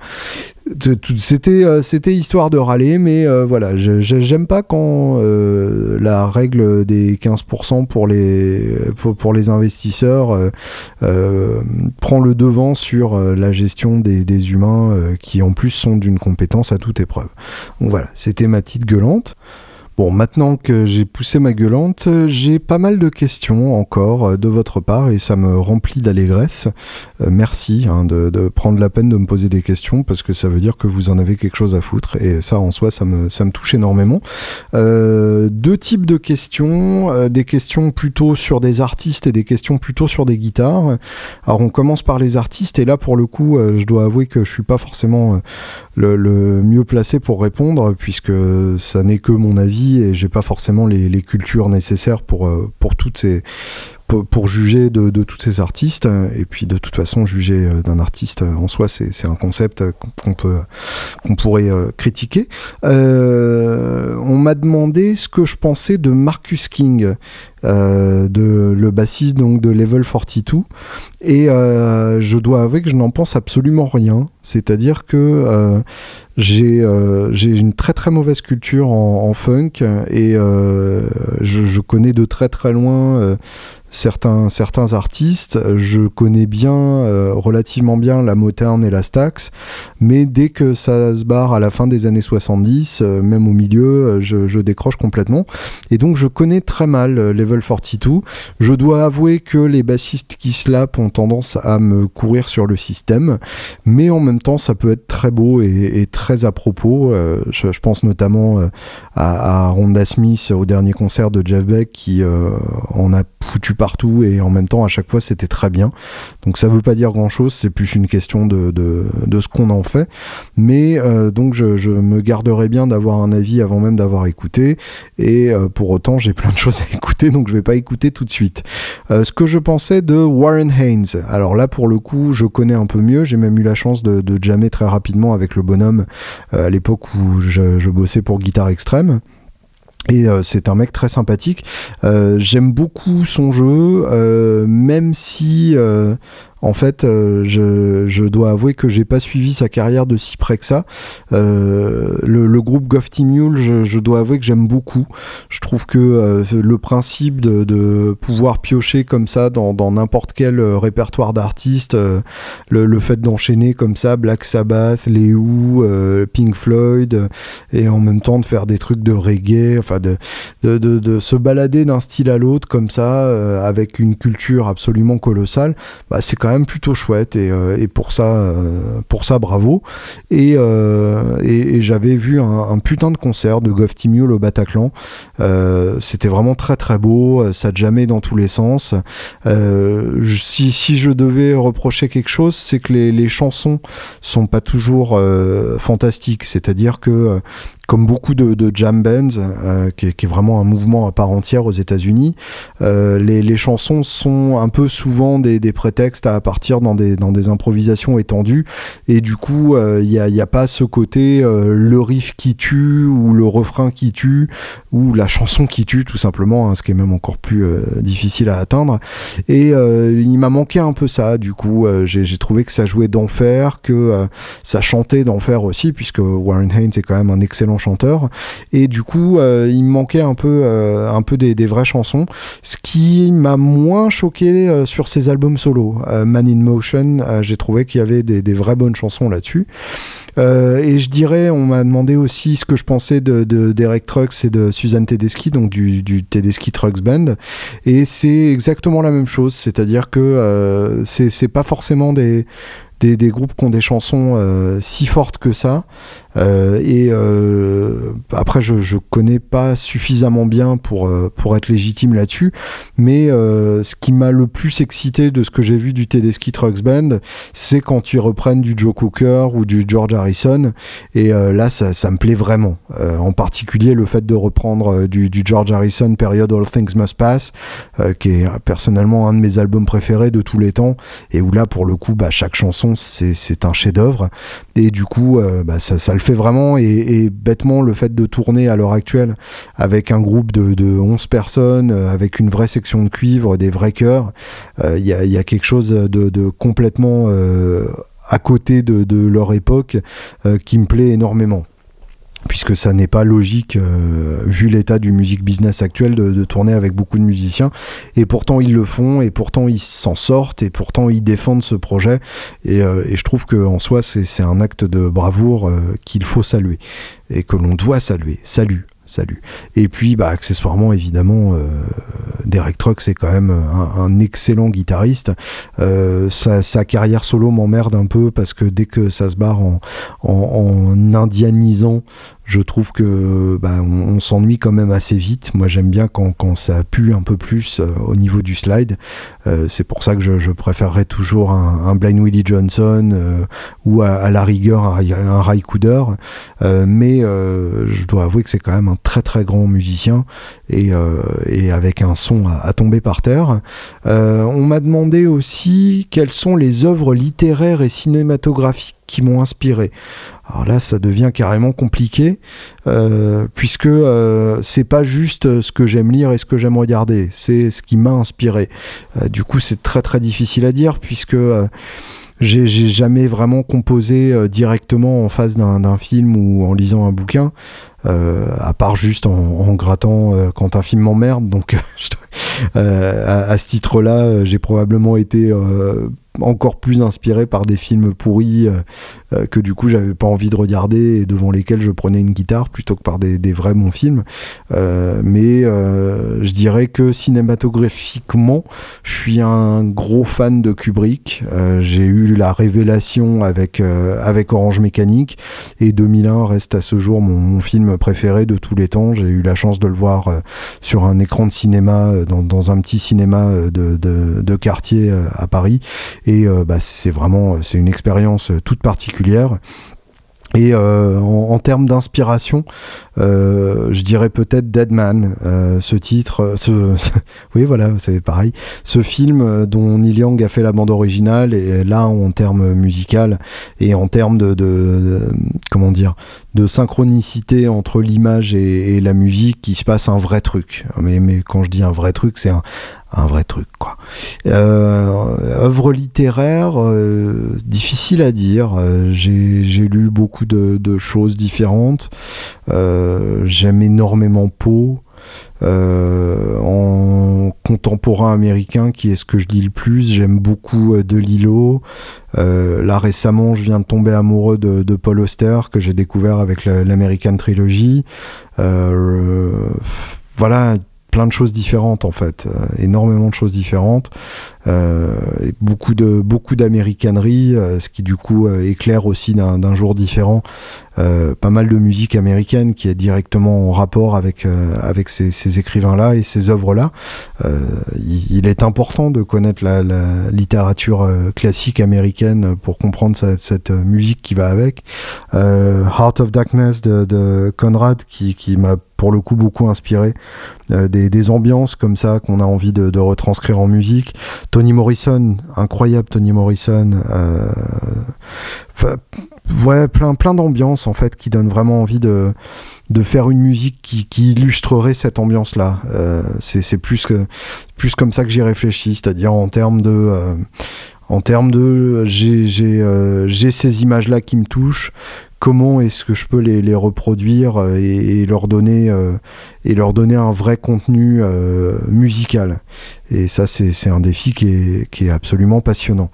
C'était euh, c'était histoire de râler mais euh, voilà j'aime pas quand euh, la règle des 15% pour les pour, les investisseurs prend le devant sur la gestion des, des humains qui en plus sont d'une compétence à toute épreuve. Donc voilà c'était ma petite gueulante Bon, maintenant que j'ai poussé ma gueulante, j'ai pas mal de questions encore euh, de votre part et ça me remplit d'allégresse. Euh, merci hein, de, prendre la peine de me poser des questions parce que ça veut dire que vous en avez quelque chose à foutre et ça en soi ça me, ça me touche énormément. Euh, deux types de questions, des questions plutôt sur des artistes et des questions plutôt sur des guitares. Alors on commence par les artistes et là pour le coup je dois avouer que je suis pas forcément le mieux placé pour répondre puisque ça n'est que mon avis et j'ai pas forcément les, cultures nécessaires pour, euh, pour toutes ces pour, juger de, tous ces artistes et puis de toute façon juger euh, d'un artiste en soi c'est un concept qu'on peut pourrait euh, critiquer. On m'a demandé ce que je pensais de Marcus King de le bassiste donc de Level 42 et je dois avouer que je n'en pense absolument rien. C'est à dire que euh, j'ai une très très mauvaise culture en, funk et euh, je, connais de très très loin euh, certains, certains artistes. Je connais bien, euh, relativement bien la Motown et la Stax, mais dès que ça se barre à la fin des années 70, euh, même au milieu, euh, je, je, décroche complètement. Et donc je connais très mal Level 42. Je dois avouer que les bassistes qui slap ont tendance à me courir sur le système, mais en même temps ça peut être très beau et, très à propos. Je, pense notamment à, à Rhonda Smith au dernier concert de Jeff Beck qui en a foutu partout et en même temps à chaque fois c'était très bien. Donc ça veut pas dire grand chose, c'est plus une question de, de, ce qu'on en fait. Mais euh, donc je, me garderai bien d'avoir un avis avant même d'avoir écouté. Et euh, pour autant j'ai plein de [LAUGHS] choses à écouter donc je vais pas écouter tout de suite. Euh, ce que je pensais de Warren Haynes. Alors là pour le coup je connais un peu mieux, j'ai même eu la chance de, de jammer très rapidement avec le bonhomme à l'époque où je bossais pour Guitare Extrême. Et euh, c'est un mec très sympathique. Euh, j'aime beaucoup son jeu, euh, même si en fait, euh, je, dois avouer que j'ai pas suivi sa carrière de si près que ça. Euh, le, groupe Gofty Mule, je, dois avouer que j'aime beaucoup. Je trouve que euh, le principe de, pouvoir piocher comme ça dans n'importe quel répertoire d'artistes, le, fait d'enchaîner comme ça Black Sabbath, les Who, Pink Floyd, et en même temps de faire des trucs de reggae, enfin de, de, se balader d'un style à l'autre comme ça, avec une culture absolument colossale, bah, c'est quand même plutôt chouette et, euh, pour ça euh, pour ça bravo. Euh, et, et, j'avais vu un, putain de concert de Goff Mule au Bataclan. C'était vraiment très très beau. Ça jamais dans tous les sens. Si, si je devais reprocher quelque chose c'est que les, les chansons sont pas toujours fantastiques. C'est à dire que comme beaucoup de, jam bands, euh, qui, est, vraiment un mouvement à part entière aux États-Unis, euh, les, chansons sont un peu souvent des, prétextes à partir dans des, improvisations étendues, et du coup, il euh, n'y a, y a, pas ce côté le riff qui tue, ou le refrain qui tue, ou la chanson qui tue, tout simplement, hein, ce qui est même encore plus difficile à atteindre. Et il m'a manqué un peu ça, du coup, j'ai trouvé que ça jouait d'enfer, que ça chantait d'enfer aussi, puisque Warren Haynes est quand même un excellent chanteur. Et du coup, euh, il me manquait un peu, euh, un peu des, vraies chansons. Ce qui m'a moins choqué euh, sur ses albums solo. Man in Motion, j'ai trouvé qu'il y avait des, vraies bonnes chansons là-dessus. Et je dirais, on m'a demandé aussi ce que je pensais de, d'Eric Trucks et de Suzanne Tedeschi, donc du, Tedeschi Trucks Band. Et c'est exactement la même chose, c'est-à-dire que c'est pas forcément des, groupes qui ont des chansons si fortes que ça. Euh, et euh, après, je, je connais pas suffisamment bien pour, euh, pour être légitime là-dessus, mais ce qui m'a le plus excité de ce que j'ai vu du Tedeschi Trucks Band, c'est quand ils reprennent du Joe Cooker ou du George Harrison, et là, ça, me plaît vraiment. en particulier, le fait de reprendre du, du, George Harrison Period All Things Must Pass, qui est personnellement un de mes albums préférés de tous les temps, et où là, pour le coup, bah, chaque chanson, c'est un chef-d'œuvre, et du coup, bah, ça, ça fait vraiment. Et, bêtement le fait de tourner à l'heure actuelle avec un groupe de, de 11 personnes, euh, avec une vraie section de cuivre, des vrais chœurs, euh, il y, a, quelque chose de, complètement euh, à côté de, leur époque qui me plaît énormément puisque ça n'est pas logique, euh, vu l'état du music business actuel, de, tourner avec beaucoup de musiciens. Et pourtant, ils le font, et pourtant, ils s'en sortent, et pourtant, ils défendent ce projet. Et, euh, je trouve qu'en soi, c'est un acte de bravoure euh, qu'il faut saluer, et que l'on doit saluer. Salut salut. Et puis, bah, accessoirement, évidemment, euh, Derek Truck, c'est quand même un, excellent guitariste. Euh, sa, carrière solo m'emmerde un peu parce que dès que ça se barre en, en indianisant je trouve que bah, on, s'ennuie quand même assez vite. Moi, j'aime bien quand, ça pue un peu plus euh, au niveau du slide. Euh, c'est pour ça que je, préférerais toujours un, Blind Willie Johnson euh, ou à, la rigueur un, un Ray Cooder. mais je dois avouer que c'est quand même un très très grand musicien et, avec un son à tomber par terre. on m'a demandé aussi quelles sont les œuvres littéraires et cinématographiques qui m'ont inspiré. Alors là, ça devient carrément compliqué, euh, puisque euh, c'est pas juste ce que j'aime lire et ce que j'aime regarder, c'est ce qui m'a inspiré. Euh, du coup, c'est très très difficile à dire, puisque j'ai jamais vraiment composé directement en face d'un film ou en lisant un bouquin. à part juste en, grattant quand un film m'emmerde. Donc, [LAUGHS] à, à, ce titre-là, j'ai probablement été encore plus inspiré par des films pourris euh, euh, que du coup j'avais pas envie de regarder et devant lesquels je prenais une guitare plutôt que par des, vrais bons films. Euh, mais je dirais que cinématographiquement, je suis un gros fan de Kubrick. J'ai eu la révélation avec, avec Orange Mécanique et 2001 reste à ce jour mon, film préféré de tous les temps. J'ai eu la chance de le voir sur un écran de cinéma dans, un petit cinéma de, de quartier à Paris euh, bah, c'est vraiment c'est une expérience euh, toute particulière. Et euh, en, termes d'inspiration, je dirais peut-être Deadman, ce titre, ce, [LAUGHS] oui voilà, c'est pareil, ce film dont Neil Young a fait la bande originale et là en termes musical et en termes de, comment dire, de synchronicité entre l'image et, et, la musique, qui se passe un vrai truc. Mais, mais quand je dis un vrai truc, c'est un, un vrai truc quoi. Euh, œuvre littéraire, euh, difficile à dire. Euh, j'ai lu beaucoup de, choses différentes. J'aime énormément Poe. en contemporain américain, qui est ce que je lis le plus, j'aime beaucoup De Lilo. là récemment, je viens de tomber amoureux de, de Paul Auster, que j'ai découvert avec l'American Trilogy. voilà, plein de choses différentes en fait, euh, énormément de choses différentes, et beaucoup de beaucoup d'américanerie, euh, ce qui du coup éclaire aussi d'un jour différent pas mal de musique américaine qui est directement en rapport avec avec ces, ces écrivains là et ces œuvres là. Il, il, est important de connaître la, la littérature classique américaine pour comprendre cette, cette, musique qui va avec. Heart of Darkness de, de Conrad qui, qui m'a pour le coup beaucoup inspiré euh, des, ambiances comme ça qu'on a envie de, retranscrire en musique. Tony Morrison, incroyable Tony Morrison. Euh, ouais, plein, plein en fait qui donnent vraiment envie de, faire une musique qui, illustrerait cette ambiance-là. Euh, c'est plus, comme ça que j'y réfléchis, c'est-à-dire en termes de en termes de j'ai ces images là qui me touchent. Comment est-ce que je peux les, reproduire euh, et, leur donner euh, et leur donner un vrai contenu euh, musical? Et ça c'est un défi qui est, qui est absolument passionnant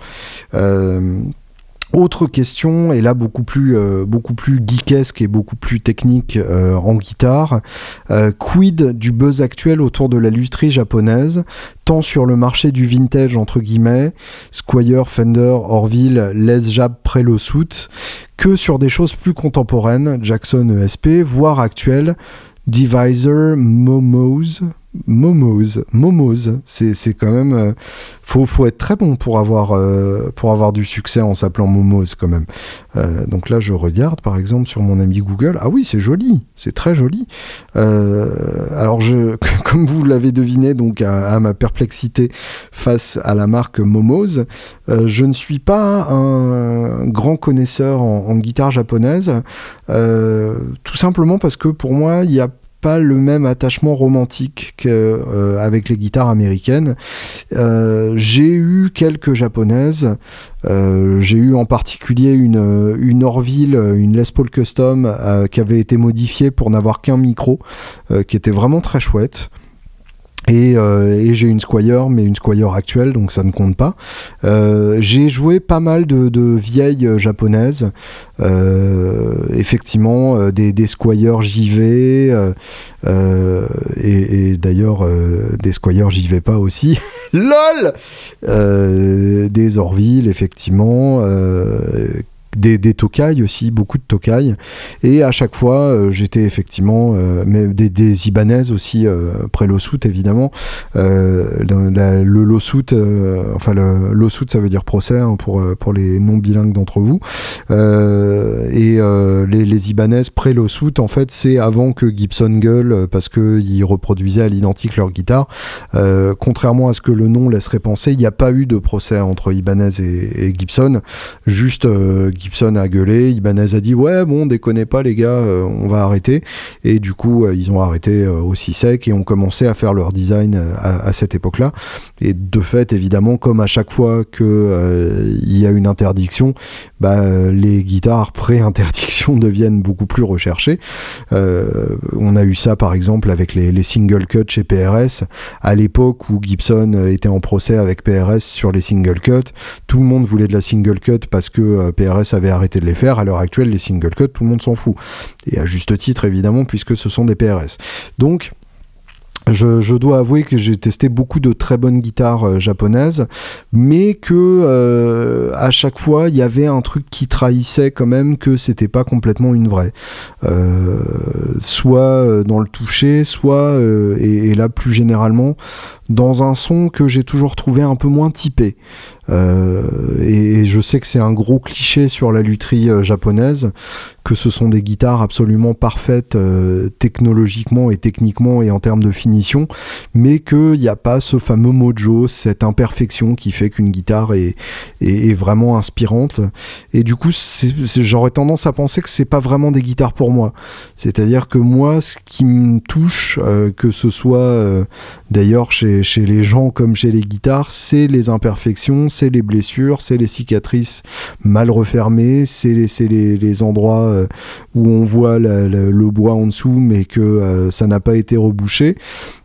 autre question, et là beaucoup plus, euh, beaucoup plus geekesque et beaucoup plus technique euh, en guitare. Euh, quid du buzz actuel autour de la lutherie japonaise, tant sur le marché du vintage entre guillemets, Squire, Fender, Orville, Les Jab, Prelo Suit, que sur des choses plus contemporaines, Jackson ESP, voire actuelles, Divisor, Momos, Momos, Momos, c'est quand même. Euh, faut, faut être très bon pour avoir, euh, pour avoir du succès en s'appelant Momos quand même. Euh, donc là, je regarde par exemple sur mon ami Google. Ah oui, c'est joli, c'est très joli. alors, je, [LAUGHS] comme vous l'avez deviné, donc à, ma perplexité face à la marque Momos, je ne suis pas un grand connaisseur en, en guitare japonaise, tout simplement parce que pour moi, il y a pas le même attachement romantique qu'avec les guitares américaines. j'ai eu quelques japonaises. j'ai eu en particulier une, une Orville, une Les Paul Custom qui avait été modifiée pour n'avoir qu'un micro, qui était vraiment très chouette. Euh, et, j'ai une Squire, mais une Squire actuelle, donc ça ne compte pas. Euh, j'ai joué pas mal de, vieilles japonaises, euh, effectivement, des, des Squire JV, et, d'ailleurs des Squire JV pas aussi. [LAUGHS] LOL Des Orville, effectivement des, des Tokai aussi, beaucoup de Tokai. Et à chaque fois, euh, j'étais effectivement, euh, mais des, des Ibanaises aussi, euh, après l'Ossout évidemment. le Lossout, enfin le ça veut dire procès hein, pour, pour les non bilingues d'entre vous. et les, les Ibanaises pré Lossout, en fait, c'est avant que Gibson gueule parce qu'ils reproduisaient à l'identique leur guitare. contrairement à ce que le nom laisserait penser, il n'y a pas eu de procès entre Ibanez et, et Gibson. Juste Gibson a gueulé, Ibanez a dit ouais bon déconnez pas les gars, euh, on va arrêter. Et du coup euh, ils ont arrêté euh, aussi sec et ont commencé à faire leur design à, cette époque-là. Et de fait évidemment comme à chaque fois que il y a une interdiction, bah, les guitares pré-interdiction [LAUGHS] deviennent beaucoup plus recherchées. on a eu ça par exemple avec les, single cuts chez PRS à l'époque où Gibson était en procès avec PRS sur les single cuts. Tout le monde voulait de la single cut parce que PRS avait arrêté de les faire. À l'heure actuelle, les single cut, tout le monde s'en fout. Et à juste titre, évidemment, puisque ce sont des PRS. Donc, je, dois avouer que j'ai testé beaucoup de très bonnes guitares euh, japonaises, mais que euh, à chaque fois il y avait un truc qui trahissait quand même que c'était pas complètement une vraie, euh, soit dans le toucher, soit et, là plus généralement dans un son que j'ai toujours trouvé un peu moins typé. Et, je sais que c'est un gros cliché sur la lutherie japonaise, que ce sont des guitares absolument parfaites euh, technologiquement et techniquement et en termes de finition, mais qu'il n'y a pas ce fameux mojo, cette imperfection qui fait qu'une guitare est, est, vraiment inspirante. Et du coup, j'aurais tendance à penser que c'est pas vraiment des guitares pour moi. C'est-à-dire que moi, ce qui me touche, euh, que ce soit euh, d'ailleurs chez, chez les gens comme chez les guitares, c'est les imperfections, c'est les blessures, c'est les cicatrices mal refermées, c'est les, endroits euh, où on voit le bois en dessous, mais que euh, ça n'a pas été rebouché.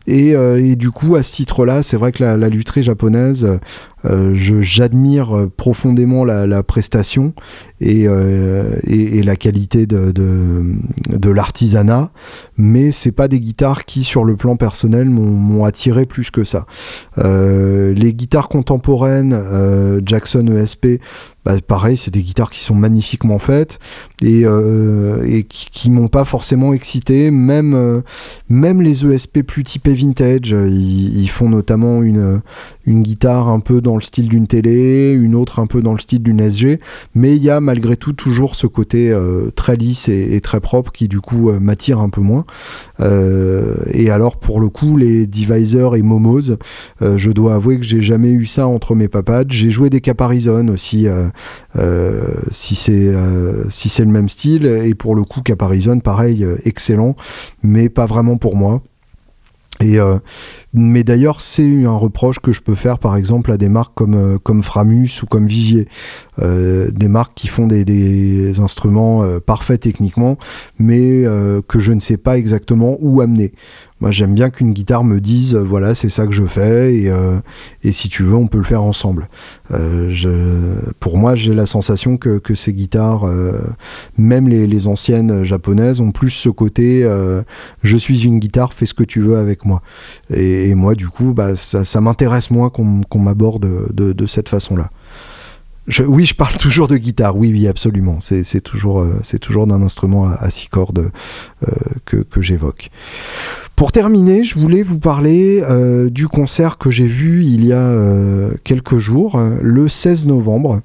Euh, et, du coup, à ce titre-là, c'est vrai que la, la lutherie japonaise, euh, j'admire profondément la, prestation et, euh, la qualité de, de, de l'artisanat, mais c'est pas des guitares qui, sur le plan personnel, m'ont attiré plus que ça. les guitares contemporaines, Jackson ESP, bah, pareil, c'est des guitares qui sont magnifiquement faites et, et qui, qui m'ont pas forcément excité, même, même les ESP plus typés vintage. Ils, font notamment une, une guitare un peu dans le style d'une télé, une autre un peu dans le style d'une SG, mais il y a malgré tout toujours ce côté euh, très lisse et, très propre qui du coup euh, m'attire un peu moins. Euh, et alors pour le coup, les Divisor et Momos, je dois avouer que j'ai jamais eu ça entre mes papads. J'ai joué des Caparizon aussi, si c'est si c'est le même style, et pour le coup Caparizon, pareil, excellent, mais pas vraiment pour moi. Et, euh, mais d'ailleurs, c'est un reproche que je peux faire par exemple à des marques comme, euh, comme Framus ou comme Vigier. Euh, des marques qui font des, des instruments parfaits techniquement, mais que je ne sais pas exactement où amener. Moi, j'aime bien qu'une guitare me dise, euh, voilà, c'est ça que je fais, et, euh, et, si tu veux, on peut le faire ensemble. Euh, pour moi, j'ai la sensation que, que ces guitares, même les, les, anciennes japonaises, ont plus ce côté, je suis une guitare, fais ce que tu veux avec moi. Et, moi, du coup, bah, ça, m'intéresse moins qu'on m'aborde de, de cette façon-là oui, je parle [LAUGHS] toujours de guitare. Oui, oui, absolument. C'est toujours, toujours d'un instrument à, six cordes que, que j'évoque. Pour terminer, je voulais vous parler euh, du concert que j'ai vu il y a quelques jours, le 16 novembre.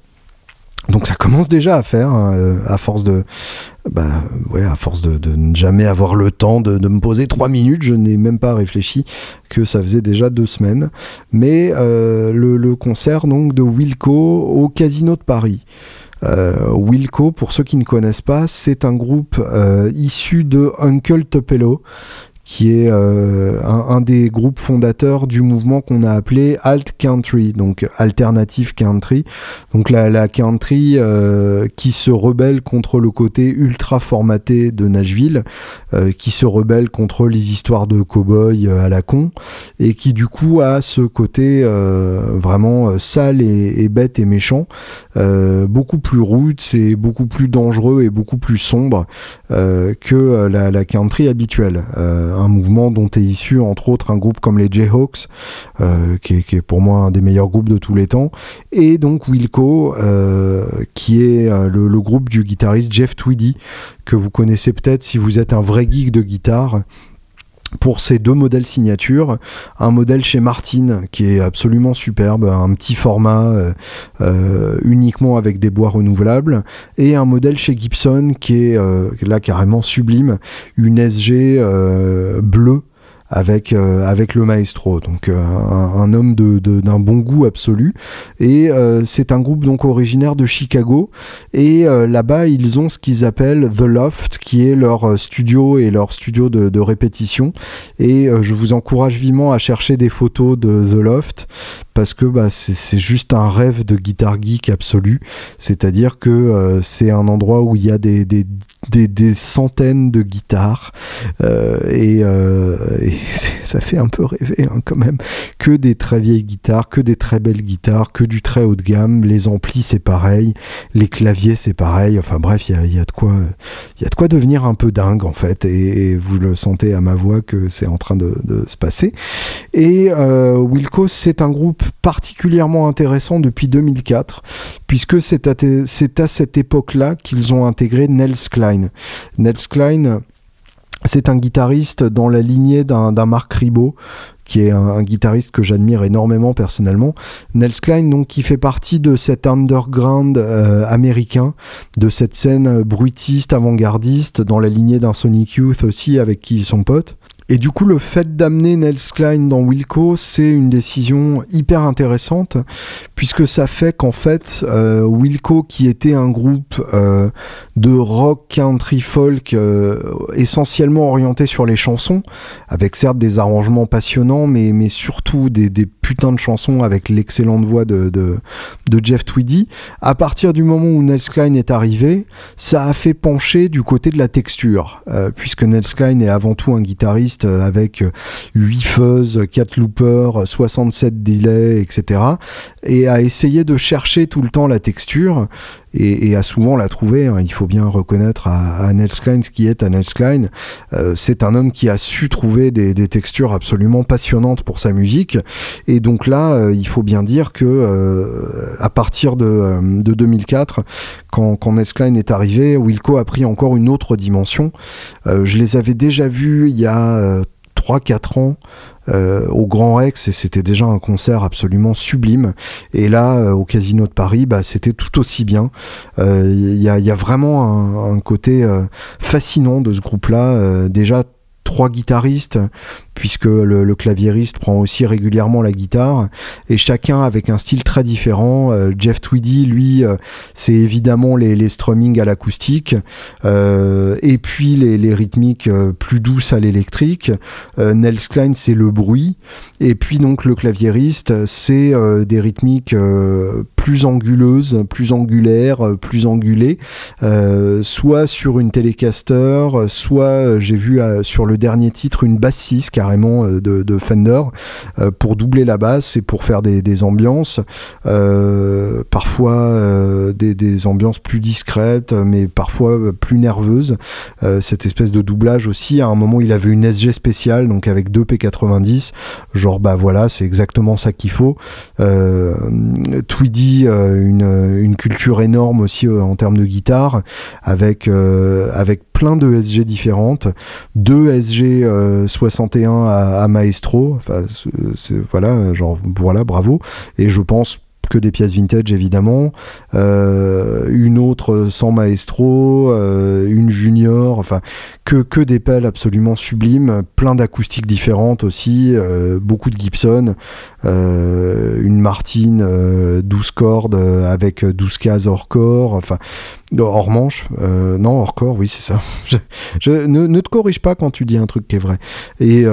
Donc ça commence déjà à faire, à force de, bah ouais, à force de, ne jamais avoir le temps de, me poser trois minutes, je n'ai même pas réfléchi que ça faisait déjà deux semaines. Mais euh, le, concert donc de Wilco au Casino de Paris. Euh, Wilco, pour ceux qui ne connaissent pas, c'est un groupe euh, issu de Uncle Tupelo qui est un, des groupes fondateurs du mouvement qu'on a appelé Alt Country, donc Alternative Country. Donc la, la country qui se rebelle contre le côté ultra formaté de Nashville, qui se rebelle contre les histoires de cow-boy à la con, et qui du coup a ce côté vraiment sale et, bête et méchant, beaucoup plus rude, c'est beaucoup plus dangereux et beaucoup plus sombre euh, que euh, la, country habituelle. Euh, un mouvement dont est issu entre autres un groupe comme les Jayhawks, qui est, qui, est, pour moi un des meilleurs groupes de tous les temps, et donc Wilco, qui est le, le, groupe du guitariste Jeff Tweedy, que vous connaissez peut-être si vous êtes un vrai geek de guitare pour ces deux modèles signature, un modèle chez Martin qui est absolument superbe, un petit format euh, euh, uniquement avec des bois renouvelables, et un modèle chez Gibson qui est euh, là carrément sublime, une SG bleue avec, euh, avec le maestro. Donc euh, un, homme d'un de, bon goût absolu. Et euh, c'est un groupe donc originaire de Chicago. Et là-bas, ils ont ce qu'ils appellent The Loft, qui est leur studio et leur studio de, de répétition. Et je vous encourage vivement à chercher des photos de The Loft parce que bah, c'est juste un rêve de guitare geek absolu. C'est-à-dire que c'est un endroit où il y a des, centaines de guitares et, et [LAUGHS] ça fait un peu rêver hein, quand même. Que des très vieilles guitares, que des très belles guitares, que du très haut de gamme. Les amplis c'est pareil, les claviers c'est pareil. Enfin bref, il y a, de quoi, y a de quoi devenir un peu dingue en fait. Et, vous le sentez à ma voix que c'est en train de, se passer. Et euh, Wilco c'est un groupe particulièrement intéressant depuis 2004 puisque c'est à, cette époque-là qu'ils ont intégré Nels Klein. Nels Klein c'est un guitariste dans la lignée d'un Marc Ribot, qui est un, guitariste que j'admire énormément personnellement. Nels Klein, donc, qui fait partie de cet underground euh, américain, de cette scène bruitiste, avant-gardiste, dans la lignée d'un Sonic Youth aussi, avec qui ils sont potes. Et du coup, le fait d'amener Nels Klein dans Wilco, c'est une décision hyper intéressante, puisque ça fait qu'en fait, euh, Wilco, qui était un groupe euh, de rock, country, folk, euh, essentiellement orienté sur les chansons, avec certes des arrangements passionnants, mais, mais surtout des, putains de chansons avec l'excellente voix de, de, de, Jeff Tweedy, à partir du moment où Nels Klein est arrivé, ça a fait pencher du côté de la texture, puisque Nels Klein est avant tout un guitariste euh, avec 8 fuzz, 4 loopers, 67 delays, etc. Et à essayer de chercher tout le temps la texture et, à souvent la trouver. Hein. Il faut bien reconnaître à, à Nels Klein ce qui est à Nels Klein. Euh, c'est un homme qui a su trouver des, textures absolument passionnantes pour sa musique. Et donc là, euh, il faut bien dire que à partir de, 2004, quand, quand Nels Klein est arrivé, Wilco a pris encore une autre dimension. je les avais déjà vus il y a 3-4 ans euh, au Grand Rex et c'était déjà un concert absolument sublime. Et là, euh, au Casino de Paris, bah, c'était tout aussi bien. Il euh, y, a, vraiment un, un côté fascinant de ce groupe-là. déjà trois guitaristes, puisque le, claviériste prend aussi régulièrement la guitare, et chacun avec un style très différent. Euh, Jeff Tweedy, lui, euh, c'est évidemment les, strumming à l'acoustique, euh, et puis les, rythmiques plus douces à l'électrique. Nels Klein, c'est le bruit, et puis donc le claviériste, c'est des rythmiques plus anguleuses, plus angulaires, plus angulées, soit sur une Telecaster, soit j'ai vu sur le dernier titre une basse 6 euh, de, Fender euh, pour doubler la basse et pour faire des, ambiances euh, parfois des, ambiances plus discrètes mais parfois plus nerveuses. Cette espèce de doublage aussi à un moment il avait une SG spéciale donc avec deux P90 genre bah voilà c'est exactement ça qu'il faut. Tweedy une, une, culture énorme aussi en termes de guitare avec avec plein de SG différentes, deux SG 61 à, Maestro, enfin voilà, genre voilà, bravo. Et je pense que des pièces vintage évidemment, une autre sans maestro, une junior, enfin que, que des pelles absolument sublimes, plein d'acoustiques différentes aussi, beaucoup de Gibson, une Martin 12 cordes avec 12 cases hors corps, enfin hors manche, non hors corps, oui c'est ça. [LAUGHS] Ne, ne, te corrige pas quand tu dis un truc qui est vrai. Et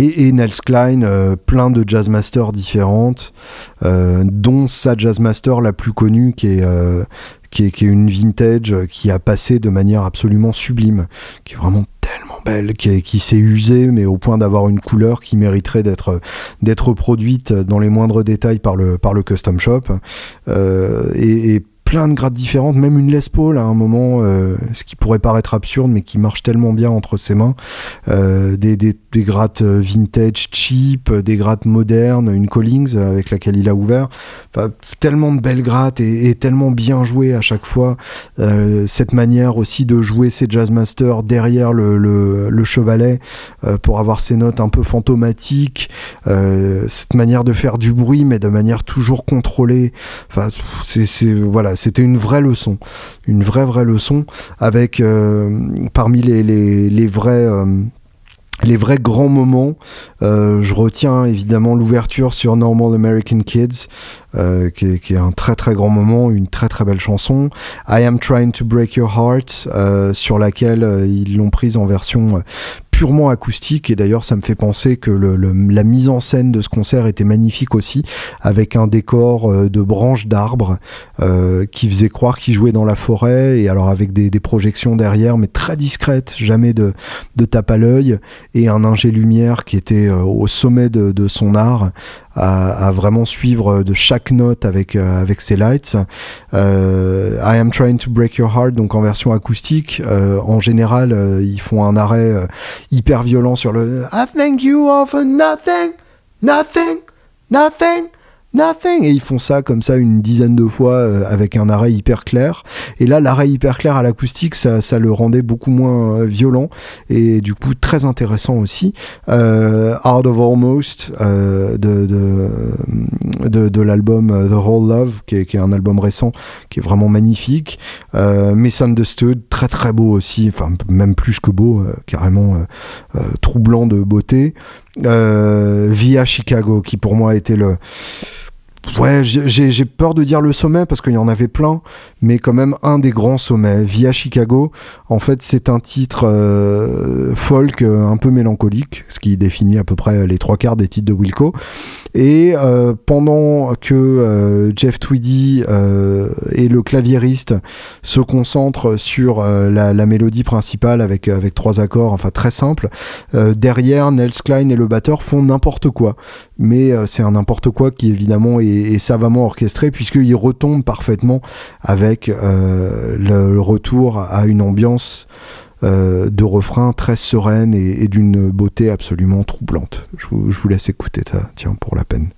et, Nels Klein, euh, plein de jazzmasters différentes, euh, dont sa jazzmaster la plus connue qui est, euh, qui est, qui est, une vintage qui a passé de manière absolument sublime, qui est vraiment tellement belle, qui, qui s'est usée, mais au point d'avoir une couleur qui mériterait d'être d'être produite dans les moindres détails par le, par le custom shop. Plein de grattes différentes, même une Les Paul à un moment, euh, ce qui pourrait paraître absurde, mais qui marche tellement bien entre ses mains. Euh, des, des, grattes euh, vintage cheap, des grattes modernes, une Collings avec laquelle il a ouvert. Tellement de belles grattes et, tellement bien jouées à chaque fois. cette manière aussi de jouer ses Jazzmasters derrière le, le, le chevalet pour avoir ses notes un peu fantomatiques. cette manière de faire du bruit, mais de manière toujours contrôlée. Enfin, c'est voilà c'était une vraie leçon, une vraie vraie leçon avec euh, parmi les, euh, les vrais grands moments, euh, je retiens évidemment l'ouverture sur Normal American Kids, qui, est, un très très grand moment, une très très belle chanson. I Am Trying to Break Your Heart, sur laquelle ils l'ont prise en version purement acoustique. Et d'ailleurs ça me fait penser que la mise en scène de ce concert était magnifique aussi avec un décor euh, de branches d'arbres euh, qui faisait croire qu'il jouait dans la forêt et alors avec des, projections derrière mais très discrètes jamais de, tape à l'œil et un ingé lumière qui était euh, au sommet de son art à, vraiment suivre de chaque note avec, euh, avec ses lights. Euh, I Am Trying to Break Your Heart, donc en version acoustique. Euh, en général, ils font un arrêt hyper violent sur le I thank you all for nothing, nothing, nothing. Nothing. Et ils font ça comme ça une dizaine de fois euh, avec un arrêt hyper clair. Et là, l'arrêt hyper clair à l'acoustique, ça, ça, le rendait beaucoup moins euh, violent et du coup très intéressant aussi. Euh, of Almost euh, de, de l'album The Whole Love, qui est, qui est, un album récent, qui est vraiment magnifique. Misunderstood, très très beau aussi, enfin même plus que beau, carrément troublant de beauté. Via Chicago, qui pour moi a été le Ouais, j'ai peur de dire le sommet parce qu'il y en avait plein, mais quand même un des grands sommets. Via Chicago, en fait, c'est un titre euh, folk euh, un peu mélancolique, ce qui définit à peu près les trois quarts des titres de Wilco. Et euh, pendant que Jeff Tweedy et le claviériste se concentrent sur la, mélodie principale avec, avec trois accords, enfin très simple, derrière, Nels Klein et le batteur font n'importe quoi. Mais c'est un n'importe quoi qui évidemment est savamment orchestré puisqu'il retombe parfaitement avec euh, le, retour à une ambiance euh, de refrain très sereine et, d'une beauté absolument troublante. Je je vous laisse écouter ça, tiens, pour la peine.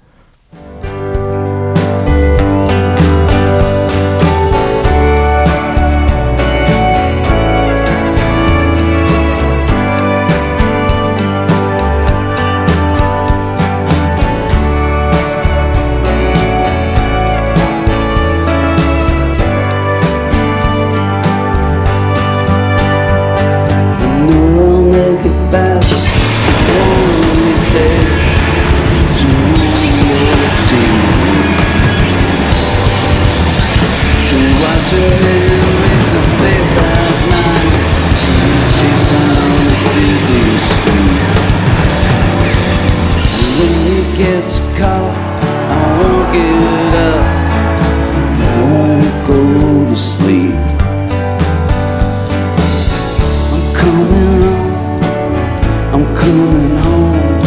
coming home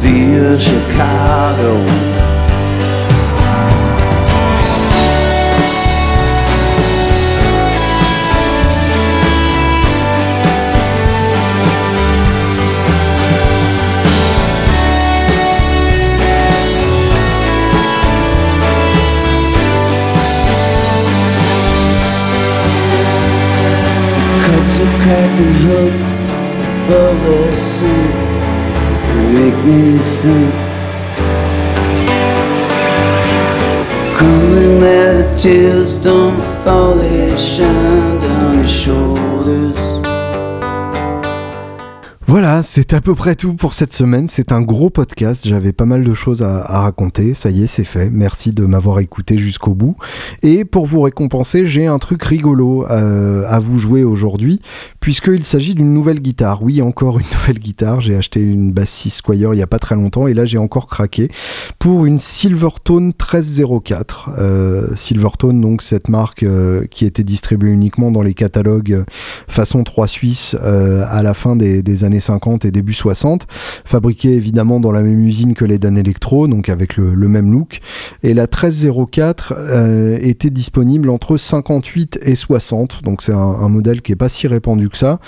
via Chicago. cups of Captain Hook above the sea make me think. Crumbling attitudes don't fall, they shine down your shoulders. Voilà, c'est à peu près tout pour cette semaine. C'est un gros podcast. J'avais pas mal de choses à, raconter. Ça y est, c'est fait. Merci de m'avoir écouté jusqu'au bout. Et pour vous récompenser, j'ai un truc rigolo euh, à vous jouer aujourd'hui, puisqu'il s'agit d'une nouvelle guitare. Oui, encore une [LAUGHS] nouvelle guitare. J'ai acheté une Bass 6 Squire il y a pas très longtemps, et là j'ai encore craqué pour une Silvertone 1304. Euh, Silvertone, donc cette marque euh, qui était distribuée uniquement dans les catalogues façon 3 Suisse à la fin des, des années 50 et début 60, fabriqué évidemment dans la même usine que les Dan Electro, donc avec le, même look. Et la 1304 euh, était disponible entre 58 et 60, donc c'est un, modèle qui est pas si répandu que ça.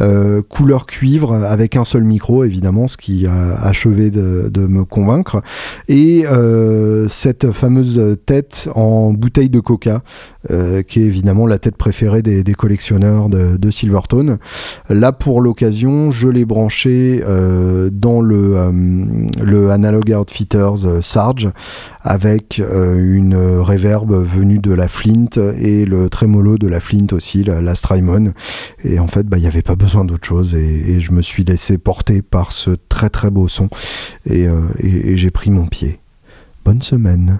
Euh, couleur cuivre avec un seul micro, évidemment, ce qui a achevé de, me convaincre. Et euh, cette fameuse tête en bouteille de coca, qui est évidemment la tête préférée des, collectionneurs de, de Silvertone. Là, pour l'occasion, je l'ai branché euh, dans le, euh, le Analog Outfitters euh, Sarge avec une reverb venue de la Flint et le trémolo de la Flint aussi, la, Strymon. Et en fait, bah, il n'y avait pas besoin d'autre chose et, je me suis laissé porter par ce très très beau son et j'ai pris mon pied. Bonne semaine.